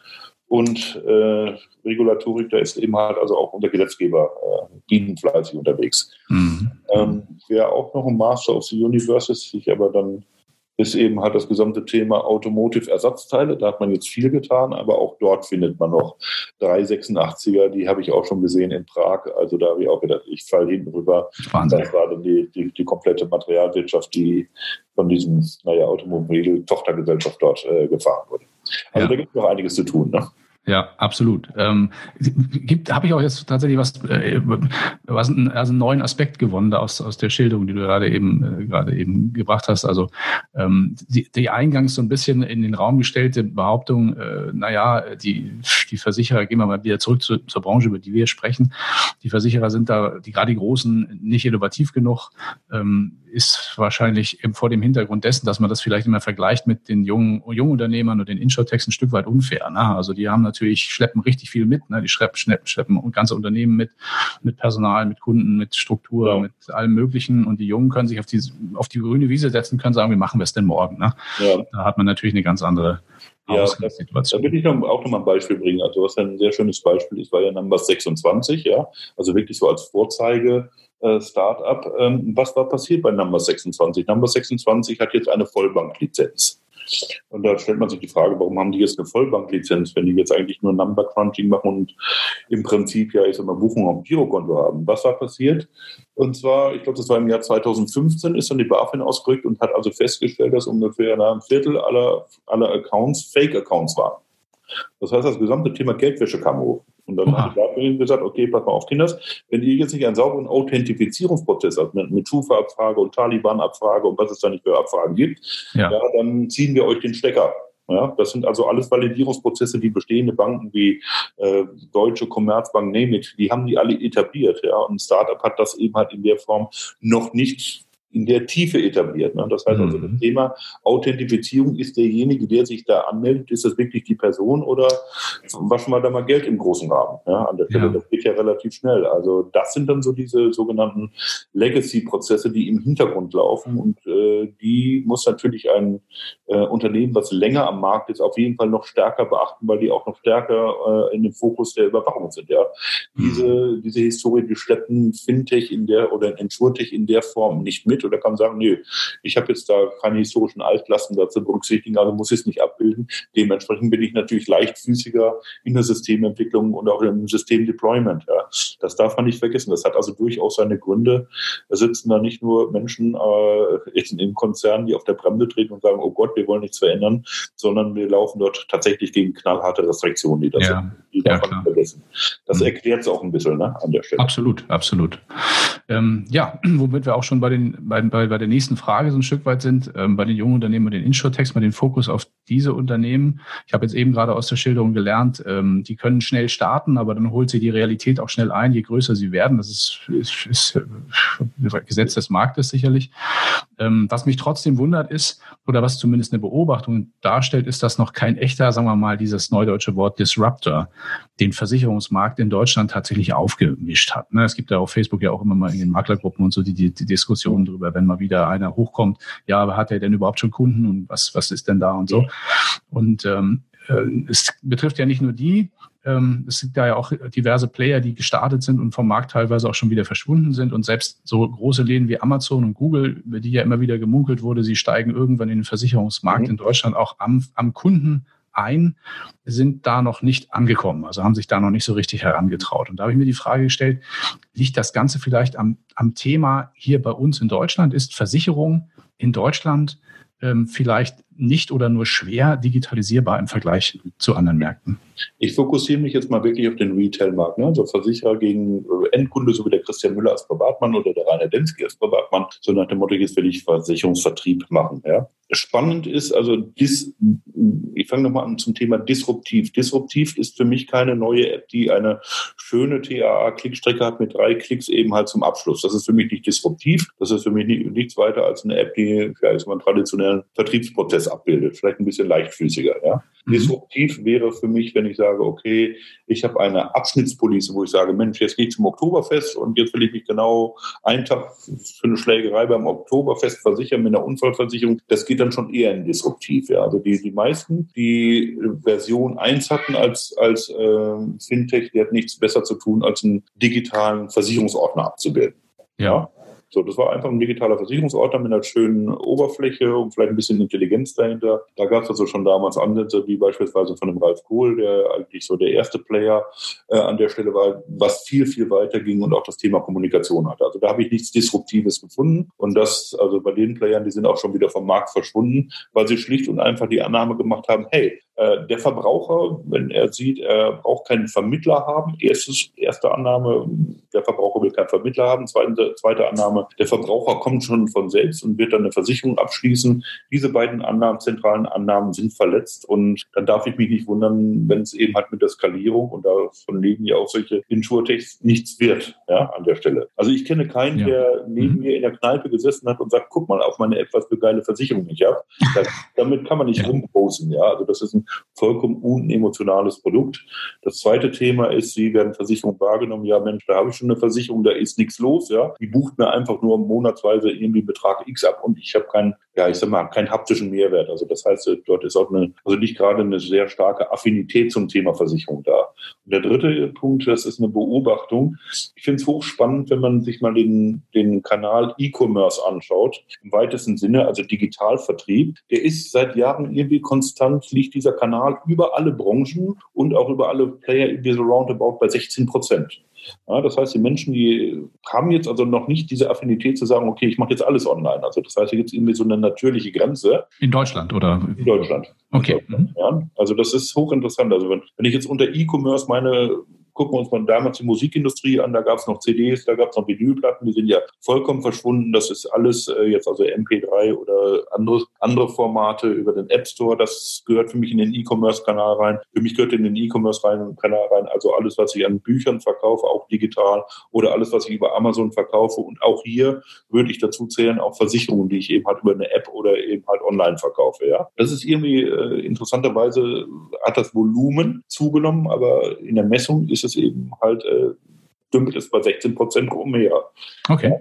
Und äh, Regulatorik, da ist eben halt also auch unser Gesetzgeber äh, bienenfleißig unterwegs. Mhm. Ähm, Wäre auch noch ein Master of the Universe, sich aber dann ist eben halt das gesamte Thema Automotive-Ersatzteile. Da hat man jetzt viel getan, aber auch dort findet man noch 386er, die habe ich auch schon gesehen in Prag. Also da habe ich auch gedacht, ich falle hinten rüber. Wahnsinn. Das war dann die, die, die komplette Materialwirtschaft, die von diesem, naja, Automobil-Tochtergesellschaft dort äh, gefahren wurde. Also ja. da gibt es noch einiges zu tun. Ne? Ja, absolut. Ähm, habe ich auch jetzt tatsächlich was, äh, was einen, also einen neuen Aspekt gewonnen aus, aus der Schilderung, die du gerade eben, äh, gerade eben gebracht hast. Also ähm, die, die eingangs so ein bisschen in den Raum gestellte Behauptung, äh, naja, die, die Versicherer, gehen wir mal wieder zurück zu, zur Branche, über die wir sprechen. Die Versicherer sind da, die gerade die Großen, nicht innovativ genug. Ähm, ist wahrscheinlich vor dem Hintergrund dessen, dass man das vielleicht immer vergleicht mit den jungen, jungen Unternehmern und den Insurtechs ein Stück weit unfair. Ne? Also die haben natürlich, schleppen richtig viel mit. Ne? Die schleppen, schleppen, schleppen ganze Unternehmen mit, mit Personal, mit Kunden, mit Struktur, ja. mit allem Möglichen. Und die Jungen können sich auf die, auf die grüne Wiese setzen, können sagen, wie machen wir es denn morgen? Ne? Ja. Da hat man natürlich eine ganz andere ja, da, will ich auch noch mal ein Beispiel bringen. Also was ein sehr schönes Beispiel ist, war ja Numbers 26, ja, also wirklich so als Vorzeige äh, Startup. Ähm, was war passiert bei Number 26? Number 26 hat jetzt eine Vollbanklizenz. Und da stellt man sich die Frage, warum haben die jetzt eine Vollbanklizenz, wenn die jetzt eigentlich nur Number Crunching machen und im Prinzip ja, ich sag mal, Buchungen auf dem Girokonto haben. Was war passiert? Und zwar, ich glaube, das war im Jahr 2015, ist dann die BaFin ausgerückt und hat also festgestellt, dass ungefähr ein Viertel aller, aller Accounts Fake-Accounts waren. Das heißt, das gesamte Thema Geldwäsche kam hoch. Und dann Oha. hat die gesagt, okay, pass mal auf, Kinders, wenn ihr jetzt nicht einen sauberen Authentifizierungsprozess habt, mit, mit Schufa-Abfrage und Taliban-Abfrage und was es da nicht für Abfragen gibt, ja. ja. dann ziehen wir euch den Stecker. Ja, das sind also alles Validierungsprozesse, die bestehende Banken wie äh, Deutsche Commerzbank, Nemit, die haben die alle etabliert. Ja, und ein Startup hat das eben halt in der Form noch nicht in der Tiefe etabliert. Ne? Das heißt also, das mhm. Thema Authentifizierung ist derjenige, der sich da anmeldet, ist das wirklich die Person oder waschen wir da mal Geld im großen Rahmen? Ja? An der Stelle, ja. das geht ja relativ schnell. Also das sind dann so diese sogenannten Legacy-Prozesse, die im Hintergrund laufen und äh, die muss natürlich ein äh, Unternehmen, was länger am Markt ist, auf jeden Fall noch stärker beachten, weil die auch noch stärker äh, in dem Fokus der Überwachung sind. Ja? Mhm. Diese, diese Historie, die schleppen Fintech in der oder Insurtech in der Form nicht mit mit oder kann sagen, nö, ich habe jetzt da keine historischen Altlasten dazu berücksichtigen, also muss ich es nicht abbilden. Dementsprechend bin ich natürlich leichtfüßiger in der Systementwicklung und auch im Systemdeployment. Ja. Das darf man nicht vergessen. Das hat also durchaus seine Gründe. Da sitzen da nicht nur Menschen äh, in Konzernen, die auf der Bremse treten und sagen, oh Gott, wir wollen nichts verändern, sondern wir laufen dort tatsächlich gegen knallharte Restriktionen, die das ja. sind. Die darf ja, man nicht vergessen. Das mhm. erklärt es auch ein bisschen ne, an der Stelle. Absolut, absolut. Ähm, ja, womit wir auch schon bei den bei, bei, bei der nächsten Frage so ein Stück weit sind, ähm, bei den jungen Unternehmen und den Insurtechs, mal den Fokus auf diese Unternehmen. Ich habe jetzt eben gerade aus der Schilderung gelernt, ähm, die können schnell starten, aber dann holt sie die Realität auch schnell ein, je größer sie werden. Das ist, ist, ist äh, Gesetz des Marktes sicherlich. Ähm, was mich trotzdem wundert ist, oder was zumindest eine Beobachtung darstellt, ist, dass noch kein echter, sagen wir mal, dieses neudeutsche Wort Disruptor den Versicherungsmarkt in Deutschland tatsächlich aufgemischt hat. Ne, es gibt ja auf Facebook ja auch immer mal in den Maklergruppen und so die, die, die Diskussion darüber, wenn mal wieder einer hochkommt, ja, hat er denn überhaupt schon Kunden und was, was ist denn da und so. Und ähm, äh, es betrifft ja nicht nur die, ähm, es gibt da ja auch diverse Player, die gestartet sind und vom Markt teilweise auch schon wieder verschwunden sind. Und selbst so große Läden wie Amazon und Google, über die ja immer wieder gemunkelt wurde, sie steigen irgendwann in den Versicherungsmarkt mhm. in Deutschland auch am, am Kunden ein, sind da noch nicht angekommen, also haben sich da noch nicht so richtig herangetraut. Und da habe ich mir die Frage gestellt, liegt das Ganze vielleicht am, am Thema hier bei uns in Deutschland? Ist Versicherung in Deutschland ähm, vielleicht nicht oder nur schwer digitalisierbar im Vergleich zu anderen Märkten? Ich fokussiere mich jetzt mal wirklich auf den Retail-Markt. Ne? Also Versicherer gegen Endkunde, so wie der Christian Müller als Privatmann oder der Rainer Densky als Privatmann. So nach dem Motto, jetzt will ich Versicherungsvertrieb machen. Ja? Spannend ist, also dis, ich fange nochmal an zum Thema disruptiv. Disruptiv ist für mich keine neue App, die eine schöne TAA-Klickstrecke hat mit drei Klicks eben halt zum Abschluss. Das ist für mich nicht disruptiv. Das ist für mich nicht, nichts weiter als eine App, die mal einen traditionellen Vertriebsprozess abbildet. Vielleicht ein bisschen leichtfüßiger. Ja? Mhm. Disruptiv wäre für mich, wenn ich sage, okay, ich habe eine Abschnittspolice, wo ich sage, Mensch, jetzt gehe ich zum Oktoberfest und jetzt will ich mich genau einen Tag für eine Schlägerei beim Oktoberfest versichern mit einer Unfallversicherung. Das geht dann schon eher in Disruptiv. Ja. Also die, die meisten, die Version 1 hatten als, als äh, Fintech, die hat nichts besser zu tun, als einen digitalen Versicherungsordner abzubilden. Ja. So, das war einfach ein digitaler Versicherungsordner mit einer schönen Oberfläche und vielleicht ein bisschen Intelligenz dahinter. Da gab es also schon damals Ansätze, wie beispielsweise von dem Ralf Kohl, der eigentlich so der erste Player äh, an der Stelle war, was viel, viel weiter ging und auch das Thema Kommunikation hatte. Also da habe ich nichts Disruptives gefunden. Und das, also bei den Playern, die sind auch schon wieder vom Markt verschwunden, weil sie schlicht und einfach die Annahme gemacht haben, hey, äh, der Verbraucher, wenn er sieht, er braucht keinen Vermittler haben, erstes, erste Annahme, der Verbraucher will keinen Vermittler haben, zweite, zweite Annahme, der Verbraucher kommt schon von selbst und wird dann eine Versicherung abschließen. Diese beiden Annahmen, zentralen Annahmen sind verletzt und dann darf ich mich nicht wundern, wenn es eben halt mit der Skalierung und davon leben ja auch solche Insurtechs nichts wird, ja, an der Stelle. Also ich kenne keinen, ja. der neben mhm. mir in der Kneipe gesessen hat und sagt, guck mal auf meine etwas für geile Versicherung ich habe. damit kann man nicht ja. rumposen, ja. Also das ist ein vollkommen unemotionales Produkt. Das zweite Thema ist, Sie werden Versicherung wahrgenommen. Ja, Mensch, da habe ich schon eine Versicherung, da ist nichts los. Ja, die bucht mir einfach nur monatsweise irgendwie Betrag X ab und ich habe keinen, ja, ich sag mal, keinen haptischen Mehrwert. Also das heißt, dort ist auch eine, also nicht gerade eine sehr starke Affinität zum Thema Versicherung da. Und der dritte Punkt, das ist eine Beobachtung. Ich finde es hochspannend, wenn man sich mal den, den Kanal E-Commerce anschaut, im weitesten Sinne, also Digitalvertrieb. Der ist seit Jahren irgendwie konstant, liegt dieser Kanal über alle Branchen und auch über alle Player irgendwie so roundabout bei 16 Prozent. Ja, das heißt, die Menschen, die haben jetzt also noch nicht diese Affinität zu sagen, okay, ich mache jetzt alles online. Also das heißt, hier gibt es irgendwie so eine natürliche Grenze. In Deutschland oder? In Deutschland. Okay. In Deutschland, ja. Also das ist hochinteressant. Also wenn, wenn ich jetzt unter E-Commerce meine gucken wir uns mal damals die Musikindustrie an, da gab es noch CDs, da gab es noch Vinylplatten, die sind ja vollkommen verschwunden. Das ist alles äh, jetzt also MP3 oder andere, andere Formate über den App Store. Das gehört für mich in den E-Commerce-Kanal rein. Für mich gehört in den E-Commerce-Kanal rein, also alles, was ich an Büchern verkaufe, auch digital oder alles, was ich über Amazon verkaufe. Und auch hier würde ich dazu zählen, auch Versicherungen, die ich eben halt über eine App oder eben halt online verkaufe. Ja, das ist irgendwie äh, interessanterweise hat das Volumen zugenommen, aber in der Messung ist es eben halt äh, dümpelt es bei 16 Prozent mehr. Okay. Ja.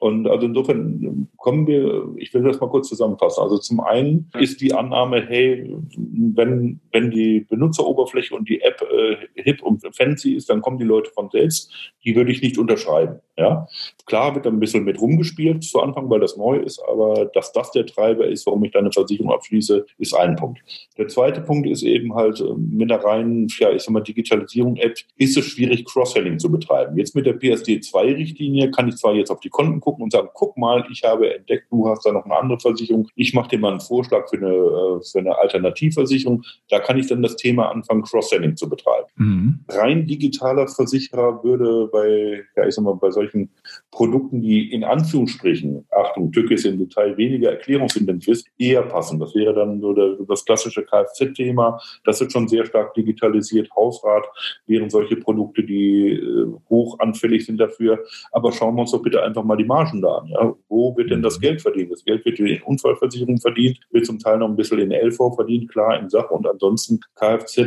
Und also insofern kommen wir, ich will das mal kurz zusammenfassen. Also zum einen ist die Annahme, hey, wenn, wenn die Benutzeroberfläche und die App äh, hip und fancy ist, dann kommen die Leute von selbst. Die würde ich nicht unterschreiben. Ja, klar wird da ein bisschen mit rumgespielt zu Anfang, weil das neu ist, aber dass das der Treiber ist, warum ich da eine Versicherung abschließe, ist ein Punkt. Der zweite Punkt ist eben halt äh, mit der reinen, ja, ich sag mal, Digitalisierung-App ist es schwierig, Cross-Selling zu betreiben. Jetzt mit der PSD2-Richtlinie kann ich zwar jetzt auf die Konten gucken, gucken und sagen, guck mal, ich habe entdeckt, du hast da noch eine andere Versicherung. Ich mache dir mal einen Vorschlag für eine, äh, für eine Alternativversicherung. Da kann ich dann das Thema anfangen, Cross-Selling zu betreiben. Mhm. Rein digitaler Versicherer würde bei, ja, ich sag mal, bei solchen Produkten, die in Anführungsstrichen, Achtung, Tücke ist im Detail weniger erklärungsintensiv ist, eher passen. Das wäre dann so der, das klassische Kfz-Thema. Das wird schon sehr stark digitalisiert. Hausrat wären solche Produkte, die äh, hoch anfällig sind dafür. Aber schauen wir uns doch bitte einfach mal die Marke Margen da an. Ja? Wo wird denn das mhm. Geld verdient? Das Geld wird in Unfallversicherung verdient, wird zum Teil noch ein bisschen in LV verdient, klar, in Sache. Und ansonsten Kfz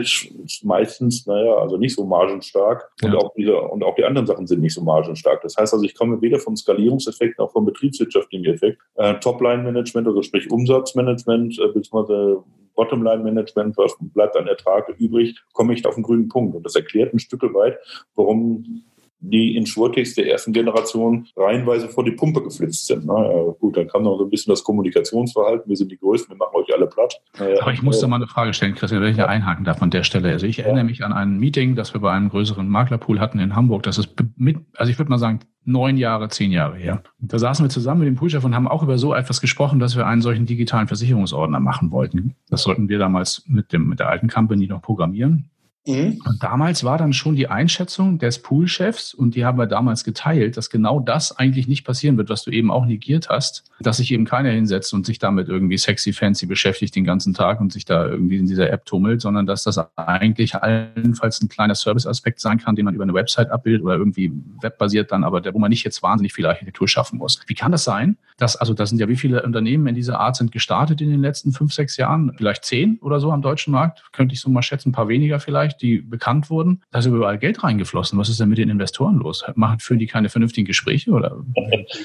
ist meistens, naja, also nicht so margenstark. Ja. Und, auch diese, und auch die anderen Sachen sind nicht so margenstark. Das heißt also, ich komme weder vom Skalierungseffekt noch vom betriebswirtschaftlichen Effekt. Äh, Topline-Management, also sprich Umsatzmanagement, äh, beziehungsweise Bottomline-Management, was bleibt an Ertrag übrig, komme ich auf den grünen Punkt. Und das erklärt ein Stück weit, warum die in Schurtex der ersten Generation reihenweise vor die Pumpe geflitzt sind. Na, ja, gut, dann kam noch so ein bisschen das Kommunikationsverhalten. Wir sind die Größten, wir machen euch alle platt. Aber ich musste mal eine Frage stellen, Christian, wenn ich ja einhaken darf an der Stelle. Also ich erinnere mich an ein Meeting, das wir bei einem größeren Maklerpool hatten in Hamburg. Das ist mit, also ich würde mal sagen, neun Jahre, zehn Jahre her. Da saßen wir zusammen mit dem Poolchef und haben auch über so etwas gesprochen, dass wir einen solchen digitalen Versicherungsordner machen wollten. Das sollten wir damals mit dem, mit der alten Company noch programmieren. Mhm. Und damals war dann schon die Einschätzung des Poolchefs, und die haben wir damals geteilt, dass genau das eigentlich nicht passieren wird, was du eben auch negiert hast, dass sich eben keiner hinsetzt und sich damit irgendwie sexy fancy beschäftigt den ganzen Tag und sich da irgendwie in dieser App tummelt, sondern dass das eigentlich allenfalls ein kleiner Serviceaspekt sein kann, den man über eine Website abbildet oder irgendwie webbasiert dann, aber wo man nicht jetzt wahnsinnig viel Architektur schaffen muss. Wie kann das sein? Dass, also da sind ja wie viele Unternehmen in dieser Art sind gestartet in den letzten fünf, sechs Jahren? Vielleicht zehn oder so am deutschen Markt? Könnte ich so mal schätzen, ein paar weniger vielleicht Bereich, die bekannt wurden. Da ist überall Geld reingeflossen. Was ist denn mit den Investoren los? Machen, führen die keine vernünftigen Gespräche oder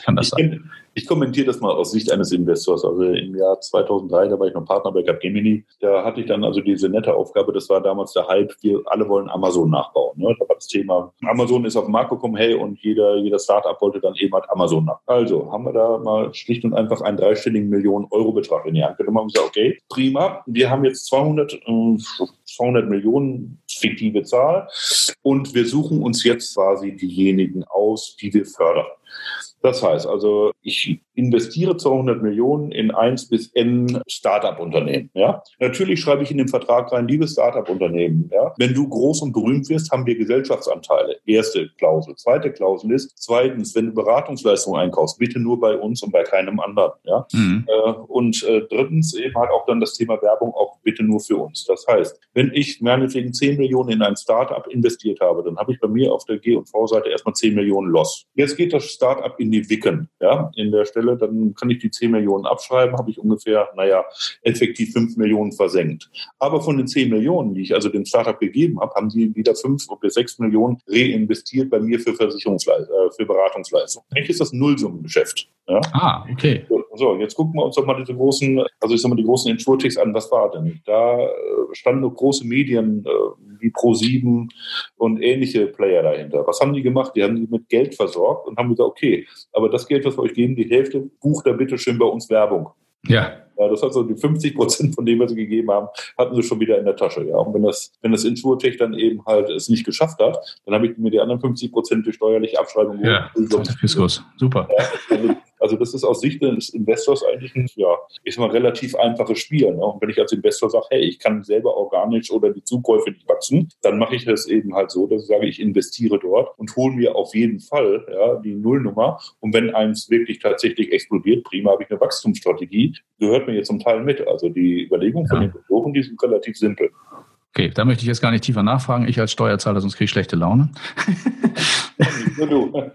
kann das sein? Ich kommentiere das mal aus Sicht eines Investors. Also im Jahr 2003, da war ich noch Partner bei Capgemini. Da hatte ich dann also diese nette Aufgabe, das war damals der Hype, wir alle wollen Amazon nachbauen. Ne? Da war das Thema, Amazon ist auf den Markt gekommen, hey, und jeder, jeder Startup wollte dann eben halt Amazon nach. Also haben wir da mal schlicht und einfach einen dreistelligen Millionen Euro Betrag in die Hand genommen und gesagt, okay, prima, wir haben jetzt 200, 200 äh, Millionen fiktive Zahl und wir suchen uns jetzt quasi diejenigen aus, die wir fördern. Das heißt also, ich investiere 200 Millionen in eins bis n Startup-Unternehmen. Ja? Natürlich schreibe ich in den Vertrag rein, liebes Startup-Unternehmen, ja? wenn du groß und berühmt wirst, haben wir Gesellschaftsanteile. Erste Klausel. Zweite Klausel ist, zweitens, wenn du Beratungsleistungen einkaufst, bitte nur bei uns und bei keinem anderen. Ja? Mhm. Äh, und äh, drittens eben halt auch dann das Thema Werbung auch bitte nur für uns. Das heißt, wenn ich meinetwegen 10 Millionen in ein Startup investiert habe, dann habe ich bei mir auf der G- und V-Seite erstmal 10 Millionen Loss. Jetzt geht das Startup in die Wicken, ja, in der Stelle, dann kann ich die 10 Millionen abschreiben, habe ich ungefähr, naja, effektiv 5 Millionen versenkt. Aber von den 10 Millionen, die ich also dem Startup gegeben habe, haben die wieder 5 bis 6 Millionen reinvestiert bei mir für Versicherungsleistung, äh, für Beratungsleistung. Eigentlich ist das Nullsummengeschäft. Ja? Ah, okay. So, jetzt gucken wir uns doch mal diese großen, also ich sag mal, die großen Insurtechs an. Was war denn? Da äh, standen noch große Medien äh, wie Pro7 und ähnliche Player dahinter. Was haben die gemacht? Die haben die mit Geld versorgt und haben gesagt, okay, aber das Geld, was wir euch geben, die Hälfte, bucht da bitte schön bei uns Werbung. Ja. ja das hat so die 50 Prozent von dem, was sie gegeben haben, hatten sie schon wieder in der Tasche. Ja. Und wenn das, wenn das Insurtech dann eben halt es nicht geschafft hat, dann habe ich mir die anderen 50 Prozent durch steuerliche Abschreibung ja, Fiskus. Super. Ja, also Also das ist aus Sicht des Investors eigentlich ein, ja, ist mal relativ einfaches Spiel. Ne? Und wenn ich als Investor sage, hey, ich kann selber organisch oder die Zukäufe nicht wachsen, dann mache ich das eben halt so, dass ich sage, ich investiere dort und hole mir auf jeden Fall ja, die Nullnummer. Und wenn eins wirklich tatsächlich explodiert, prima, habe ich eine Wachstumsstrategie, gehört mir jetzt zum Teil mit. Also die Überlegung von den Investoren, die sind relativ simpel. Okay, da möchte ich jetzt gar nicht tiefer nachfragen. Ich als Steuerzahler, sonst kriege ich schlechte Laune. Nur du.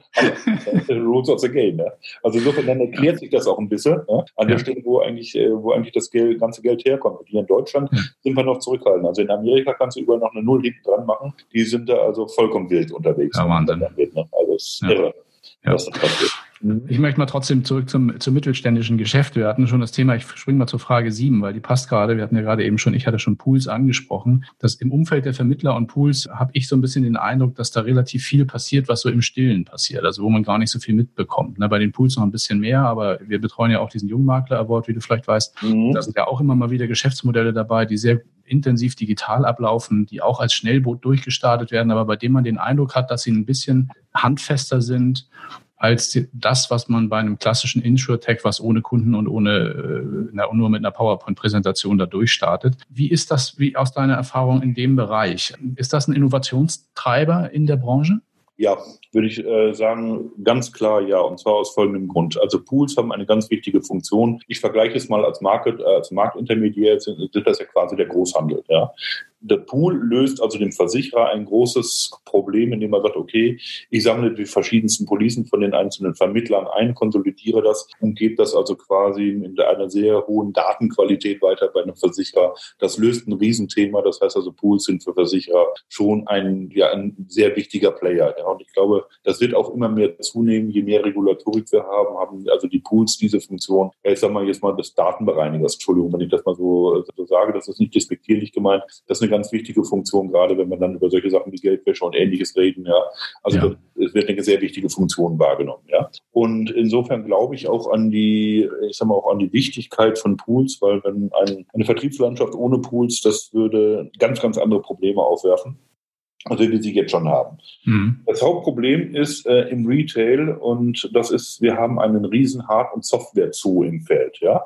Rules of the game. Ja. Also insofern dann erklärt sich das auch ein bisschen ja, an der Stelle, wo eigentlich, äh, wo eigentlich das Geld, ganze Geld herkommt. Und hier in Deutschland ja. sind wir noch zurückhaltend. Also in Amerika kannst du überall noch eine Null hinten dran machen. Die sind da also vollkommen wild unterwegs. Ja, Wahnsinn. Ne? Also es ist irre, was das passiert. Mhm. Ich möchte mal trotzdem zurück zum, zum mittelständischen Geschäft. Wir hatten schon das Thema, ich springe mal zur Frage sieben, weil die passt gerade. Wir hatten ja gerade eben schon, ich hatte schon Pools angesprochen. Dass im Umfeld der Vermittler und Pools habe ich so ein bisschen den Eindruck, dass da relativ viel passiert, was so im Stillen passiert, also wo man gar nicht so viel mitbekommt. Ne, bei den Pools noch ein bisschen mehr, aber wir betreuen ja auch diesen Jungmakler-Award, wie du vielleicht weißt. Mhm. Da sind ja auch immer mal wieder Geschäftsmodelle dabei, die sehr intensiv digital ablaufen, die auch als Schnellboot durchgestartet werden, aber bei dem man den Eindruck hat, dass sie ein bisschen handfester sind, als das, was man bei einem klassischen Insure-Tech, was ohne Kunden und ohne, äh, na, nur mit einer PowerPoint-Präsentation da durchstartet. Wie ist das, wie aus deiner Erfahrung in dem Bereich? Ist das ein Innovationstreiber in der Branche? Ja, würde ich äh, sagen, ganz klar ja, und zwar aus folgendem Grund. Also Pools haben eine ganz wichtige Funktion. Ich vergleiche es mal als Market, äh, als Marktintermediär, sind, das ja quasi der Großhandel. Ja der Pool löst also dem Versicherer ein großes Problem, indem er sagt, okay, ich sammle die verschiedensten Policen von den einzelnen Vermittlern ein, konsolidiere das und gebe das also quasi in einer sehr hohen Datenqualität weiter bei einem Versicherer. Das löst ein Riesenthema. Das heißt also, Pools sind für Versicherer schon ein, ja, ein sehr wichtiger Player. Ja. Und ich glaube, das wird auch immer mehr zunehmen, je mehr Regulatorik wir haben, haben also die Pools diese Funktion. Ich sage mal jetzt mal des Datenbereinigers, Entschuldigung, wenn ich das mal so, so sage, das ist nicht despektierlich gemeint. Das ist eine ganz wichtige Funktion, gerade wenn man dann über solche Sachen wie Geldwäsche und ähnliches reden. Ja. Also ja. es wird eine sehr wichtige Funktion wahrgenommen. Ja. Und insofern glaube ich auch an die, ich sag mal auch an die Wichtigkeit von Pools, weil wenn ein, eine Vertriebslandschaft ohne Pools, das würde ganz, ganz andere Probleme aufwerfen also die sie jetzt schon haben. Mhm. Das Hauptproblem ist äh, im Retail und das ist, wir haben einen riesen Hard- und Software-Zoo im Feld. Ja?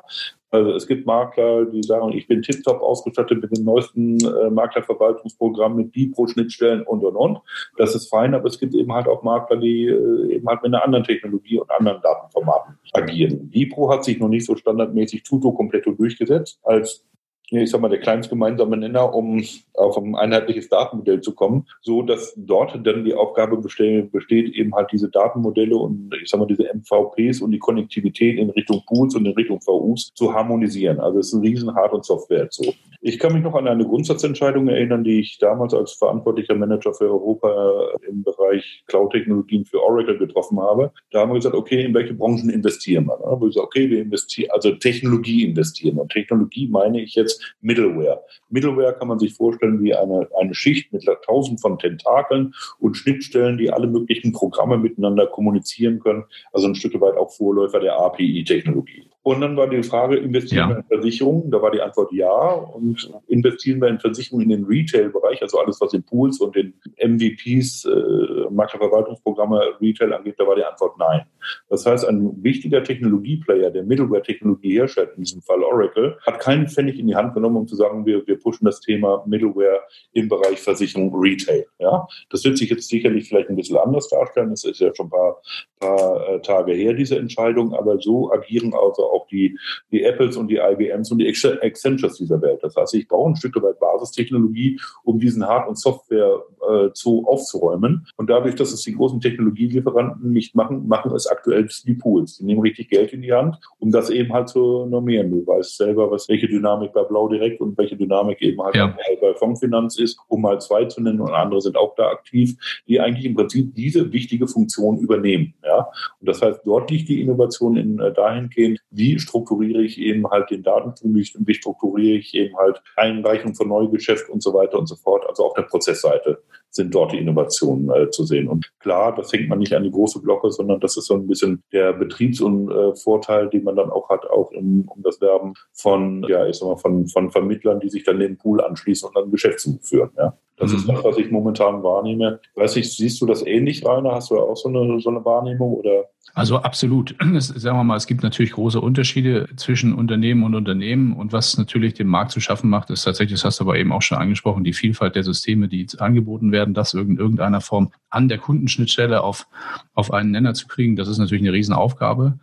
Also es gibt Makler, die sagen, ich bin tiptop ausgestattet mit dem neuesten äh, Maklerverwaltungsprogramm mit Bipro-Schnittstellen und und und. Das ist fein, aber es gibt eben halt auch Makler, die äh, eben halt mit einer anderen Technologie und anderen Datenformaten agieren. Bipro hat sich noch nicht so standardmäßig Tuto kompletto durchgesetzt als ich sag mal, der kleinst gemeinsame Nenner, um auf ein einheitliches Datenmodell zu kommen, so dass dort dann die Aufgabe besteht, besteht eben halt diese Datenmodelle und ich sag mal, diese MVPs und die Konnektivität in Richtung Pools und in Richtung VUs zu harmonisieren. Also es ist ein riesen Hard- und Software so. Ich kann mich noch an eine Grundsatzentscheidung erinnern, die ich damals als verantwortlicher Manager für Europa im Bereich Cloud-Technologien für Oracle getroffen habe. Da haben wir gesagt, okay, in welche Branchen investieren wir? Da haben wir gesagt, okay, wir investieren, also Technologie investieren. Und Technologie meine ich jetzt Middleware. Middleware kann man sich vorstellen wie eine, eine Schicht mit tausend von Tentakeln und Schnittstellen, die alle möglichen Programme miteinander kommunizieren können. Also ein Stück weit auch Vorläufer der API-Technologie. Und dann war die Frage, investieren ja. wir in Versicherungen? Da war die Antwort ja. Und investieren wir in Versicherungen in den Retail-Bereich, also alles, was in Pools und in MVPs, äh, Maklerverwaltungsprogramme Retail angeht, da war die Antwort nein. Das heißt, ein wichtiger Technologieplayer, der Middleware-Technologie herstellt, in diesem Fall Oracle, hat keinen Pfennig in die Hand genommen, um zu sagen, wir, wir pushen das Thema Middleware im Bereich Versicherung Retail. Ja? Das wird sich jetzt sicherlich vielleicht ein bisschen anders darstellen. Das ist ja schon ein paar, paar äh, Tage her, diese Entscheidung. Aber so agieren also auch die, die Apples und die IBMs und die Accentures dieser Welt. Das heißt, ich brauche ein Stück weit Basistechnologie, um diesen Hard- und Software äh, zu aufzuräumen. Und dadurch, dass es die großen Technologielieferanten nicht machen, machen es aktuell die Pools. Die nehmen richtig Geld in die Hand, um das eben halt zu normieren. Du weißt selber, was welche Dynamik bei Blau direkt und welche Dynamik eben halt ja. bei Fondsfinanz ist, um mal zwei zu nennen und andere sind auch da aktiv, die eigentlich im Prinzip diese wichtige Funktion übernehmen. Ja? Und das heißt, dort liegt die Innovation in, äh, dahingehend, wie strukturiere ich eben halt den Datenpool, wie strukturiere ich eben halt Einreichung von Neugeschäft und so weiter und so fort, also auf der Prozessseite sind dort die Innovationen äh, zu sehen. Und klar, das hängt man nicht an die große Glocke, sondern das ist so ein bisschen der Betriebs- und äh, den man dann auch hat, auch im, um das Werben von, ja, ich sag mal, von, von Vermittlern, die sich dann den Pool anschließen und dann Geschäftsbuch führen. Ja. Das mhm. ist das, was ich momentan wahrnehme. Weiß ich, siehst du das ähnlich, Rainer? Hast du auch so eine, so eine Wahrnehmung oder Also absolut. Es, sagen wir mal, es gibt natürlich große Unterschiede zwischen Unternehmen und Unternehmen. Und was natürlich dem Markt zu schaffen macht, ist tatsächlich, das hast du aber eben auch schon angesprochen, die Vielfalt der Systeme, die angeboten werden, das in irgendeiner Form an der Kundenschnittstelle auf, auf einen Nenner zu kriegen. Das ist natürlich eine Riesenaufgabe.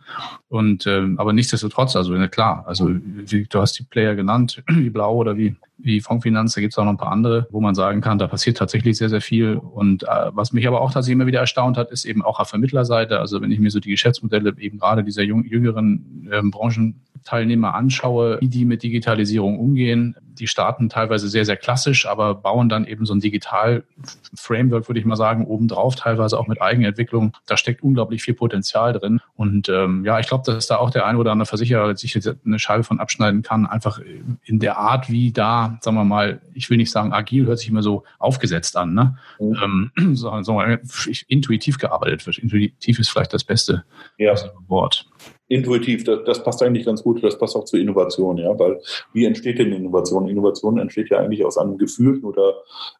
Und ähm, aber nichtsdestotrotz, also klar, also wie, du hast die Player genannt, wie Blau oder wie wie Fondsfinanz, da gibt es auch noch ein paar andere, wo man sagen kann, da passiert tatsächlich sehr, sehr viel. Und äh, was mich aber auch tatsächlich immer wieder erstaunt hat, ist eben auch auf Vermittlerseite. Also wenn ich mir so die Geschäftsmodelle eben gerade dieser jüngeren ähm, Branchenteilnehmer anschaue, wie die mit Digitalisierung umgehen, die starten teilweise sehr, sehr klassisch, aber bauen dann eben so ein Digital-Framework, würde ich mal sagen, obendrauf, teilweise auch mit Eigenentwicklung. Da steckt unglaublich viel Potenzial drin. Und ähm, ja, ich glaube, dass da auch der ein oder andere Versicherer sich jetzt eine Scheibe von abschneiden kann, einfach in der Art, wie da, sagen wir mal, ich will nicht sagen agil, hört sich immer so aufgesetzt an, ne? Mhm. Ähm, so, so, intuitiv gearbeitet wird. Intuitiv ist vielleicht das beste ja. Wort intuitiv, das, das, passt eigentlich ganz gut, das passt auch zur Innovation, ja, weil wie entsteht denn Innovation? Innovation entsteht ja eigentlich aus einem gefühlten oder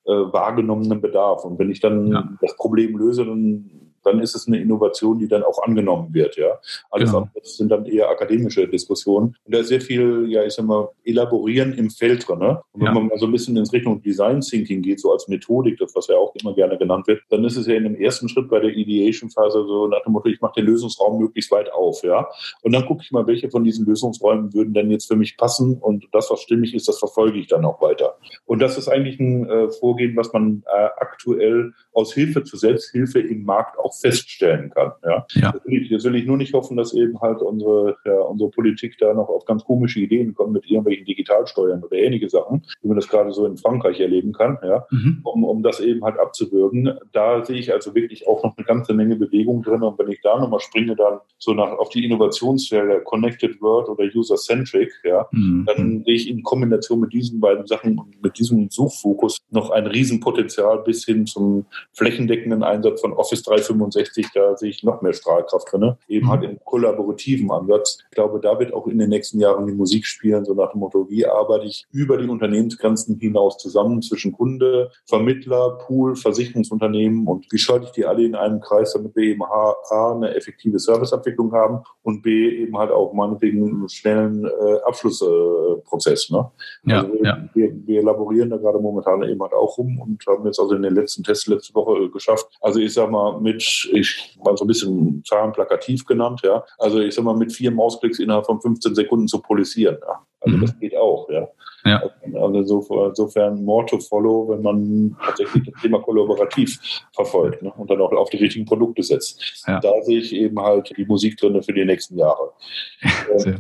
äh, wahrgenommenen Bedarf. Und wenn ich dann ja. das Problem löse, dann dann ist es eine Innovation, die dann auch angenommen wird. Ja, alles genau. andere sind dann eher akademische Diskussionen. Und da ist sehr viel, ja, ich sag mal, elaborieren im Feld drin. Ne? Und wenn ja. man mal so ein bisschen in Richtung Design Thinking geht, so als Methodik, das was ja auch immer gerne genannt wird, dann ist es ja in dem ersten Schritt bei der Ideation-Phase so nach dem Motto, ich mache den Lösungsraum möglichst weit auf, ja. Und dann gucke ich mal, welche von diesen Lösungsräumen würden denn jetzt für mich passen und das, was stimmig ist, das verfolge ich dann auch weiter. Und das ist eigentlich ein äh, Vorgehen, was man äh, aktuell aus Hilfe zur Selbsthilfe im Markt auch feststellen kann. Ja. ja. Jetzt, will ich, jetzt, will ich, nur nicht hoffen, dass eben halt unsere, ja, unsere Politik da noch auf ganz komische Ideen kommt mit irgendwelchen Digitalsteuern oder ähnliche Sachen, wie man das gerade so in Frankreich erleben kann, ja, mhm. um, um das eben halt abzuwürgen. Da sehe ich also wirklich auch noch eine ganze Menge Bewegung drin. Und wenn ich da nochmal springe, dann so nach auf die Innovationsfelder Connected World oder User-Centric, ja, mhm. dann sehe ich in Kombination mit diesen beiden Sachen und mit diesem Suchfokus noch ein Riesenpotenzial bis hin zum flächendeckenden Einsatz von Office 365, da sehe ich noch mehr Strahlkraft drin. Eben mhm. halt im kollaborativen Ansatz. Ich glaube, da wird auch in den nächsten Jahren die Musik spielen, so nach dem Motto, wie arbeite ich über die Unternehmensgrenzen hinaus zusammen zwischen Kunde, Vermittler, Pool, Versicherungsunternehmen und wie schalte ich die alle in einem Kreis, damit wir eben A, eine effektive Serviceabwicklung haben und B, eben halt auch meinetwegen einen schnellen äh, Abschlussprozess. Äh, ne? Ja, also, ja. Wir, wir laborieren da gerade momentan eben halt auch rum und haben jetzt also in den letzten Tests letzte Woche geschafft. Also ich sag mal, mit, ich mal so ein bisschen Zahlen plakativ genannt, ja. Also ich sag mal, mit vier Mausklicks innerhalb von 15 Sekunden zu polisieren. Ja. Also mhm. das geht auch, ja. Ja. Also insofern more to follow, wenn man tatsächlich das Thema kollaborativ verfolgt ne? und dann auch auf die richtigen Produkte setzt. Ja. Da sehe ich eben halt die Musik drin für die nächsten Jahre. Ja,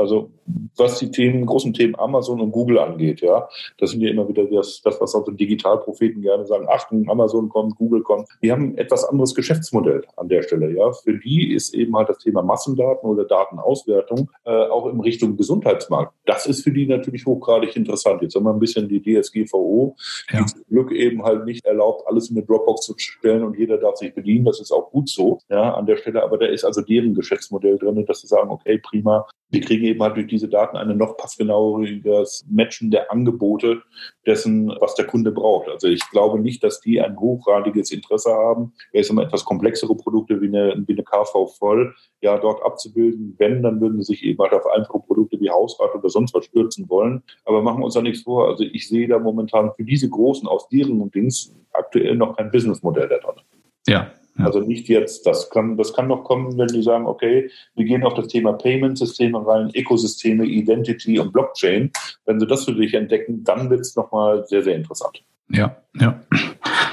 also was die Themen, großen Themen Amazon und Google angeht, ja, das sind ja immer wieder das, das was auch so Digitalpropheten gerne sagen, Achtung, Amazon kommt, Google kommt. Die haben ein etwas anderes Geschäftsmodell an der Stelle, ja. Für die ist eben halt das Thema Massendaten oder Datenauswertung äh, auch in Richtung Gesundheitsmarkt. Das ist für die natürlich hochgradig interessant. Jetzt haben wir ein bisschen die DSGVO, die ja. zum Glück eben halt nicht erlaubt, alles in eine Dropbox zu stellen und jeder darf sich bedienen. Das ist auch gut so, ja, an der Stelle. Aber da ist also deren Geschäftsmodell drin, dass sie sagen, okay, prima, wir kriegen eben halt durch diese Daten eine noch passgenaueres Matchen der Angebote dessen, was der Kunde braucht. Also ich glaube nicht, dass die ein hochradiges Interesse haben, jetzt immer etwas komplexere Produkte wie eine, wie eine KV voll, ja, dort abzubilden. Wenn, dann würden sie sich eben halt auf einfache Produkte wie Hausrat oder sonst was stürzen wollen. Aber machen wir uns da nichts vor. Also ich sehe da momentan für diese Großen aus deren und Dings aktuell noch kein Businessmodell da drin. Ja, also nicht jetzt. Das kann, das kann noch kommen, wenn die sagen, okay, wir gehen auf das Thema Payment-Systeme rein, Ökosysteme, Identity und Blockchain. Wenn sie das für sich entdecken, dann wird es nochmal sehr, sehr interessant. Ja, ja.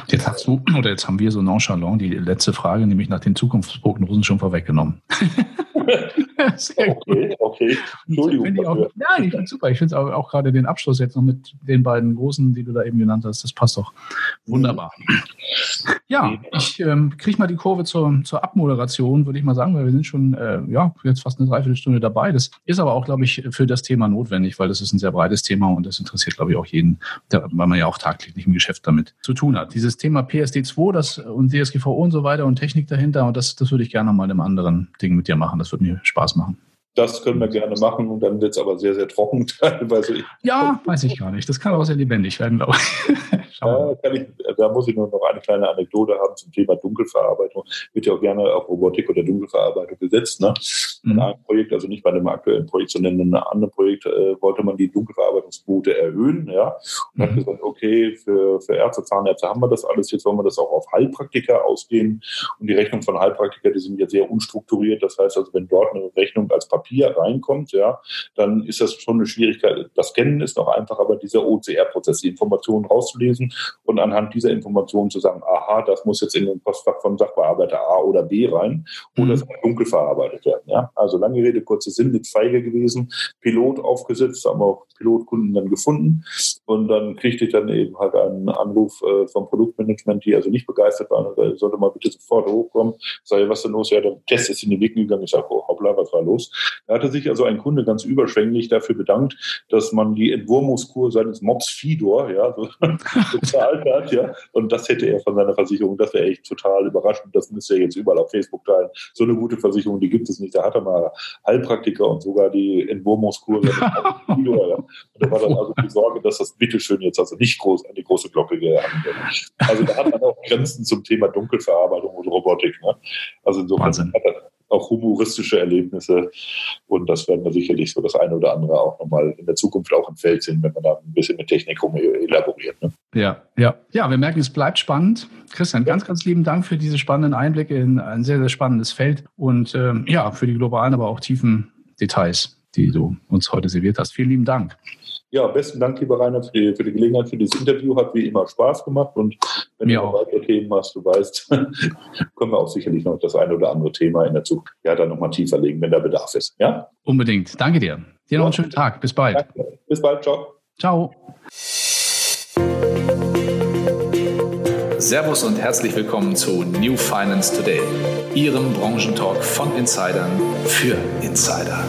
Jetzt hast du, oder jetzt haben wir so nonchalant die letzte Frage, nämlich nach den Zukunftsprognosen schon vorweggenommen. Sehr okay, gut. okay. Entschuldigung. Ich auch, ja, ich finde super. Ich finde auch, auch gerade den Abschluss jetzt noch mit den beiden großen, die du da eben genannt hast, das passt doch wunderbar. Ja, ich ähm, kriege mal die Kurve zur, zur Abmoderation, würde ich mal sagen, weil wir sind schon äh, ja, jetzt fast eine Dreiviertelstunde dabei. Das ist aber auch, glaube ich, für das Thema notwendig, weil das ist ein sehr breites Thema und das interessiert, glaube ich, auch jeden, der, weil man ja auch tagtäglich im Geschäft damit zu tun hat. Dieses Thema PSD2 das, und DSGVO und so weiter und Technik dahinter, und das, das würde ich gerne mal in einem anderen Ding mit dir machen. Das würde mir Spaß machen. Das können wir gerne machen und dann wird es aber sehr, sehr trocken teilweise. Ja, weiß ich gar nicht. Das kann auch sehr lebendig werden, glaube ich. Ja, ich, da muss ich nur noch eine kleine Anekdote haben zum Thema Dunkelverarbeitung. Wird ja auch gerne auf Robotik oder Dunkelverarbeitung gesetzt. Ne? Mhm. In einem Projekt, also nicht bei dem aktuellen Projekt, sondern in einem anderen Projekt äh, wollte man die Dunkelverarbeitungsquote erhöhen. Ja? Und mhm. hat gesagt, okay, für, für Ärzte, Zahnärzte haben wir das alles, jetzt wollen wir das auch auf Heilpraktiker ausgehen. Und die Rechnung von Heilpraktiker, die sind ja sehr unstrukturiert. Das heißt also, wenn dort eine Rechnung als Papier reinkommt, ja, dann ist das schon eine Schwierigkeit. Das Kennen ist noch einfach, aber dieser OCR-Prozess, die Informationen rauszulesen und anhand dieser Informationen zu sagen, aha, das muss jetzt in den Postfach von Sachbearbeiter A oder B rein oder es mhm. dunkel verarbeitet werden. Ja? Also lange Rede, kurze Sinn, mit feige gewesen, Pilot aufgesetzt, haben auch Pilotkunden dann gefunden und dann kriegte ich dann eben halt einen Anruf äh, vom Produktmanagement, die also nicht begeistert waren, und sollte mal bitte sofort hochkommen. Sag was denn los? Ja, der Test ist in die Wicken gegangen. Ich sage, oh, hoppla, was war los? Da hatte sich also ein Kunde ganz überschwänglich dafür bedankt, dass man die Entwurmungskur seines Mops Fidor ja, so bezahlt hat. Ja. Und das hätte er von seiner Versicherung. Das wäre echt total überraschend. Das müsste er jetzt überall auf Facebook teilen. So eine gute Versicherung, die gibt es nicht. Da hat er mal Heilpraktiker und sogar die Entwurmungskur seines Mops Fidor. Ja. Und da war dann also die Sorge, dass das bitteschön jetzt also nicht groß an die große Glocke gehangen wird. Also da hat man auch Grenzen zum Thema Dunkelverarbeitung und Robotik. Ne? Also insofern Wahnsinn. hat er auch humoristische Erlebnisse. Und das werden wir sicherlich so das eine oder andere auch nochmal in der Zukunft auch im Feld sehen, wenn man da ein bisschen mit Technik rum elaboriert. Ne? Ja, ja. Ja, wir merken, es bleibt spannend. Christian, ganz, ganz lieben Dank für diese spannenden Einblicke in ein sehr, sehr spannendes Feld und ähm, ja, für die globalen, aber auch tiefen Details, die du uns heute serviert hast. Vielen lieben Dank. Ja, besten Dank, lieber Rainer, für die, für die Gelegenheit, für dieses Interview. Hat wie immer Spaß gemacht. Und wenn Mir du noch weitere Themen hast, du weißt, können wir auch sicherlich noch das eine oder andere Thema in der Zukunft ja dann nochmal tiefer legen, wenn da Bedarf ist. Ja? Unbedingt. Danke dir. Dir noch einen schönen Tag. Bis bald. Danke. Bis bald. Ciao. Ciao. Servus und herzlich willkommen zu New Finance Today, Ihrem Branchentalk von Insidern für Insider.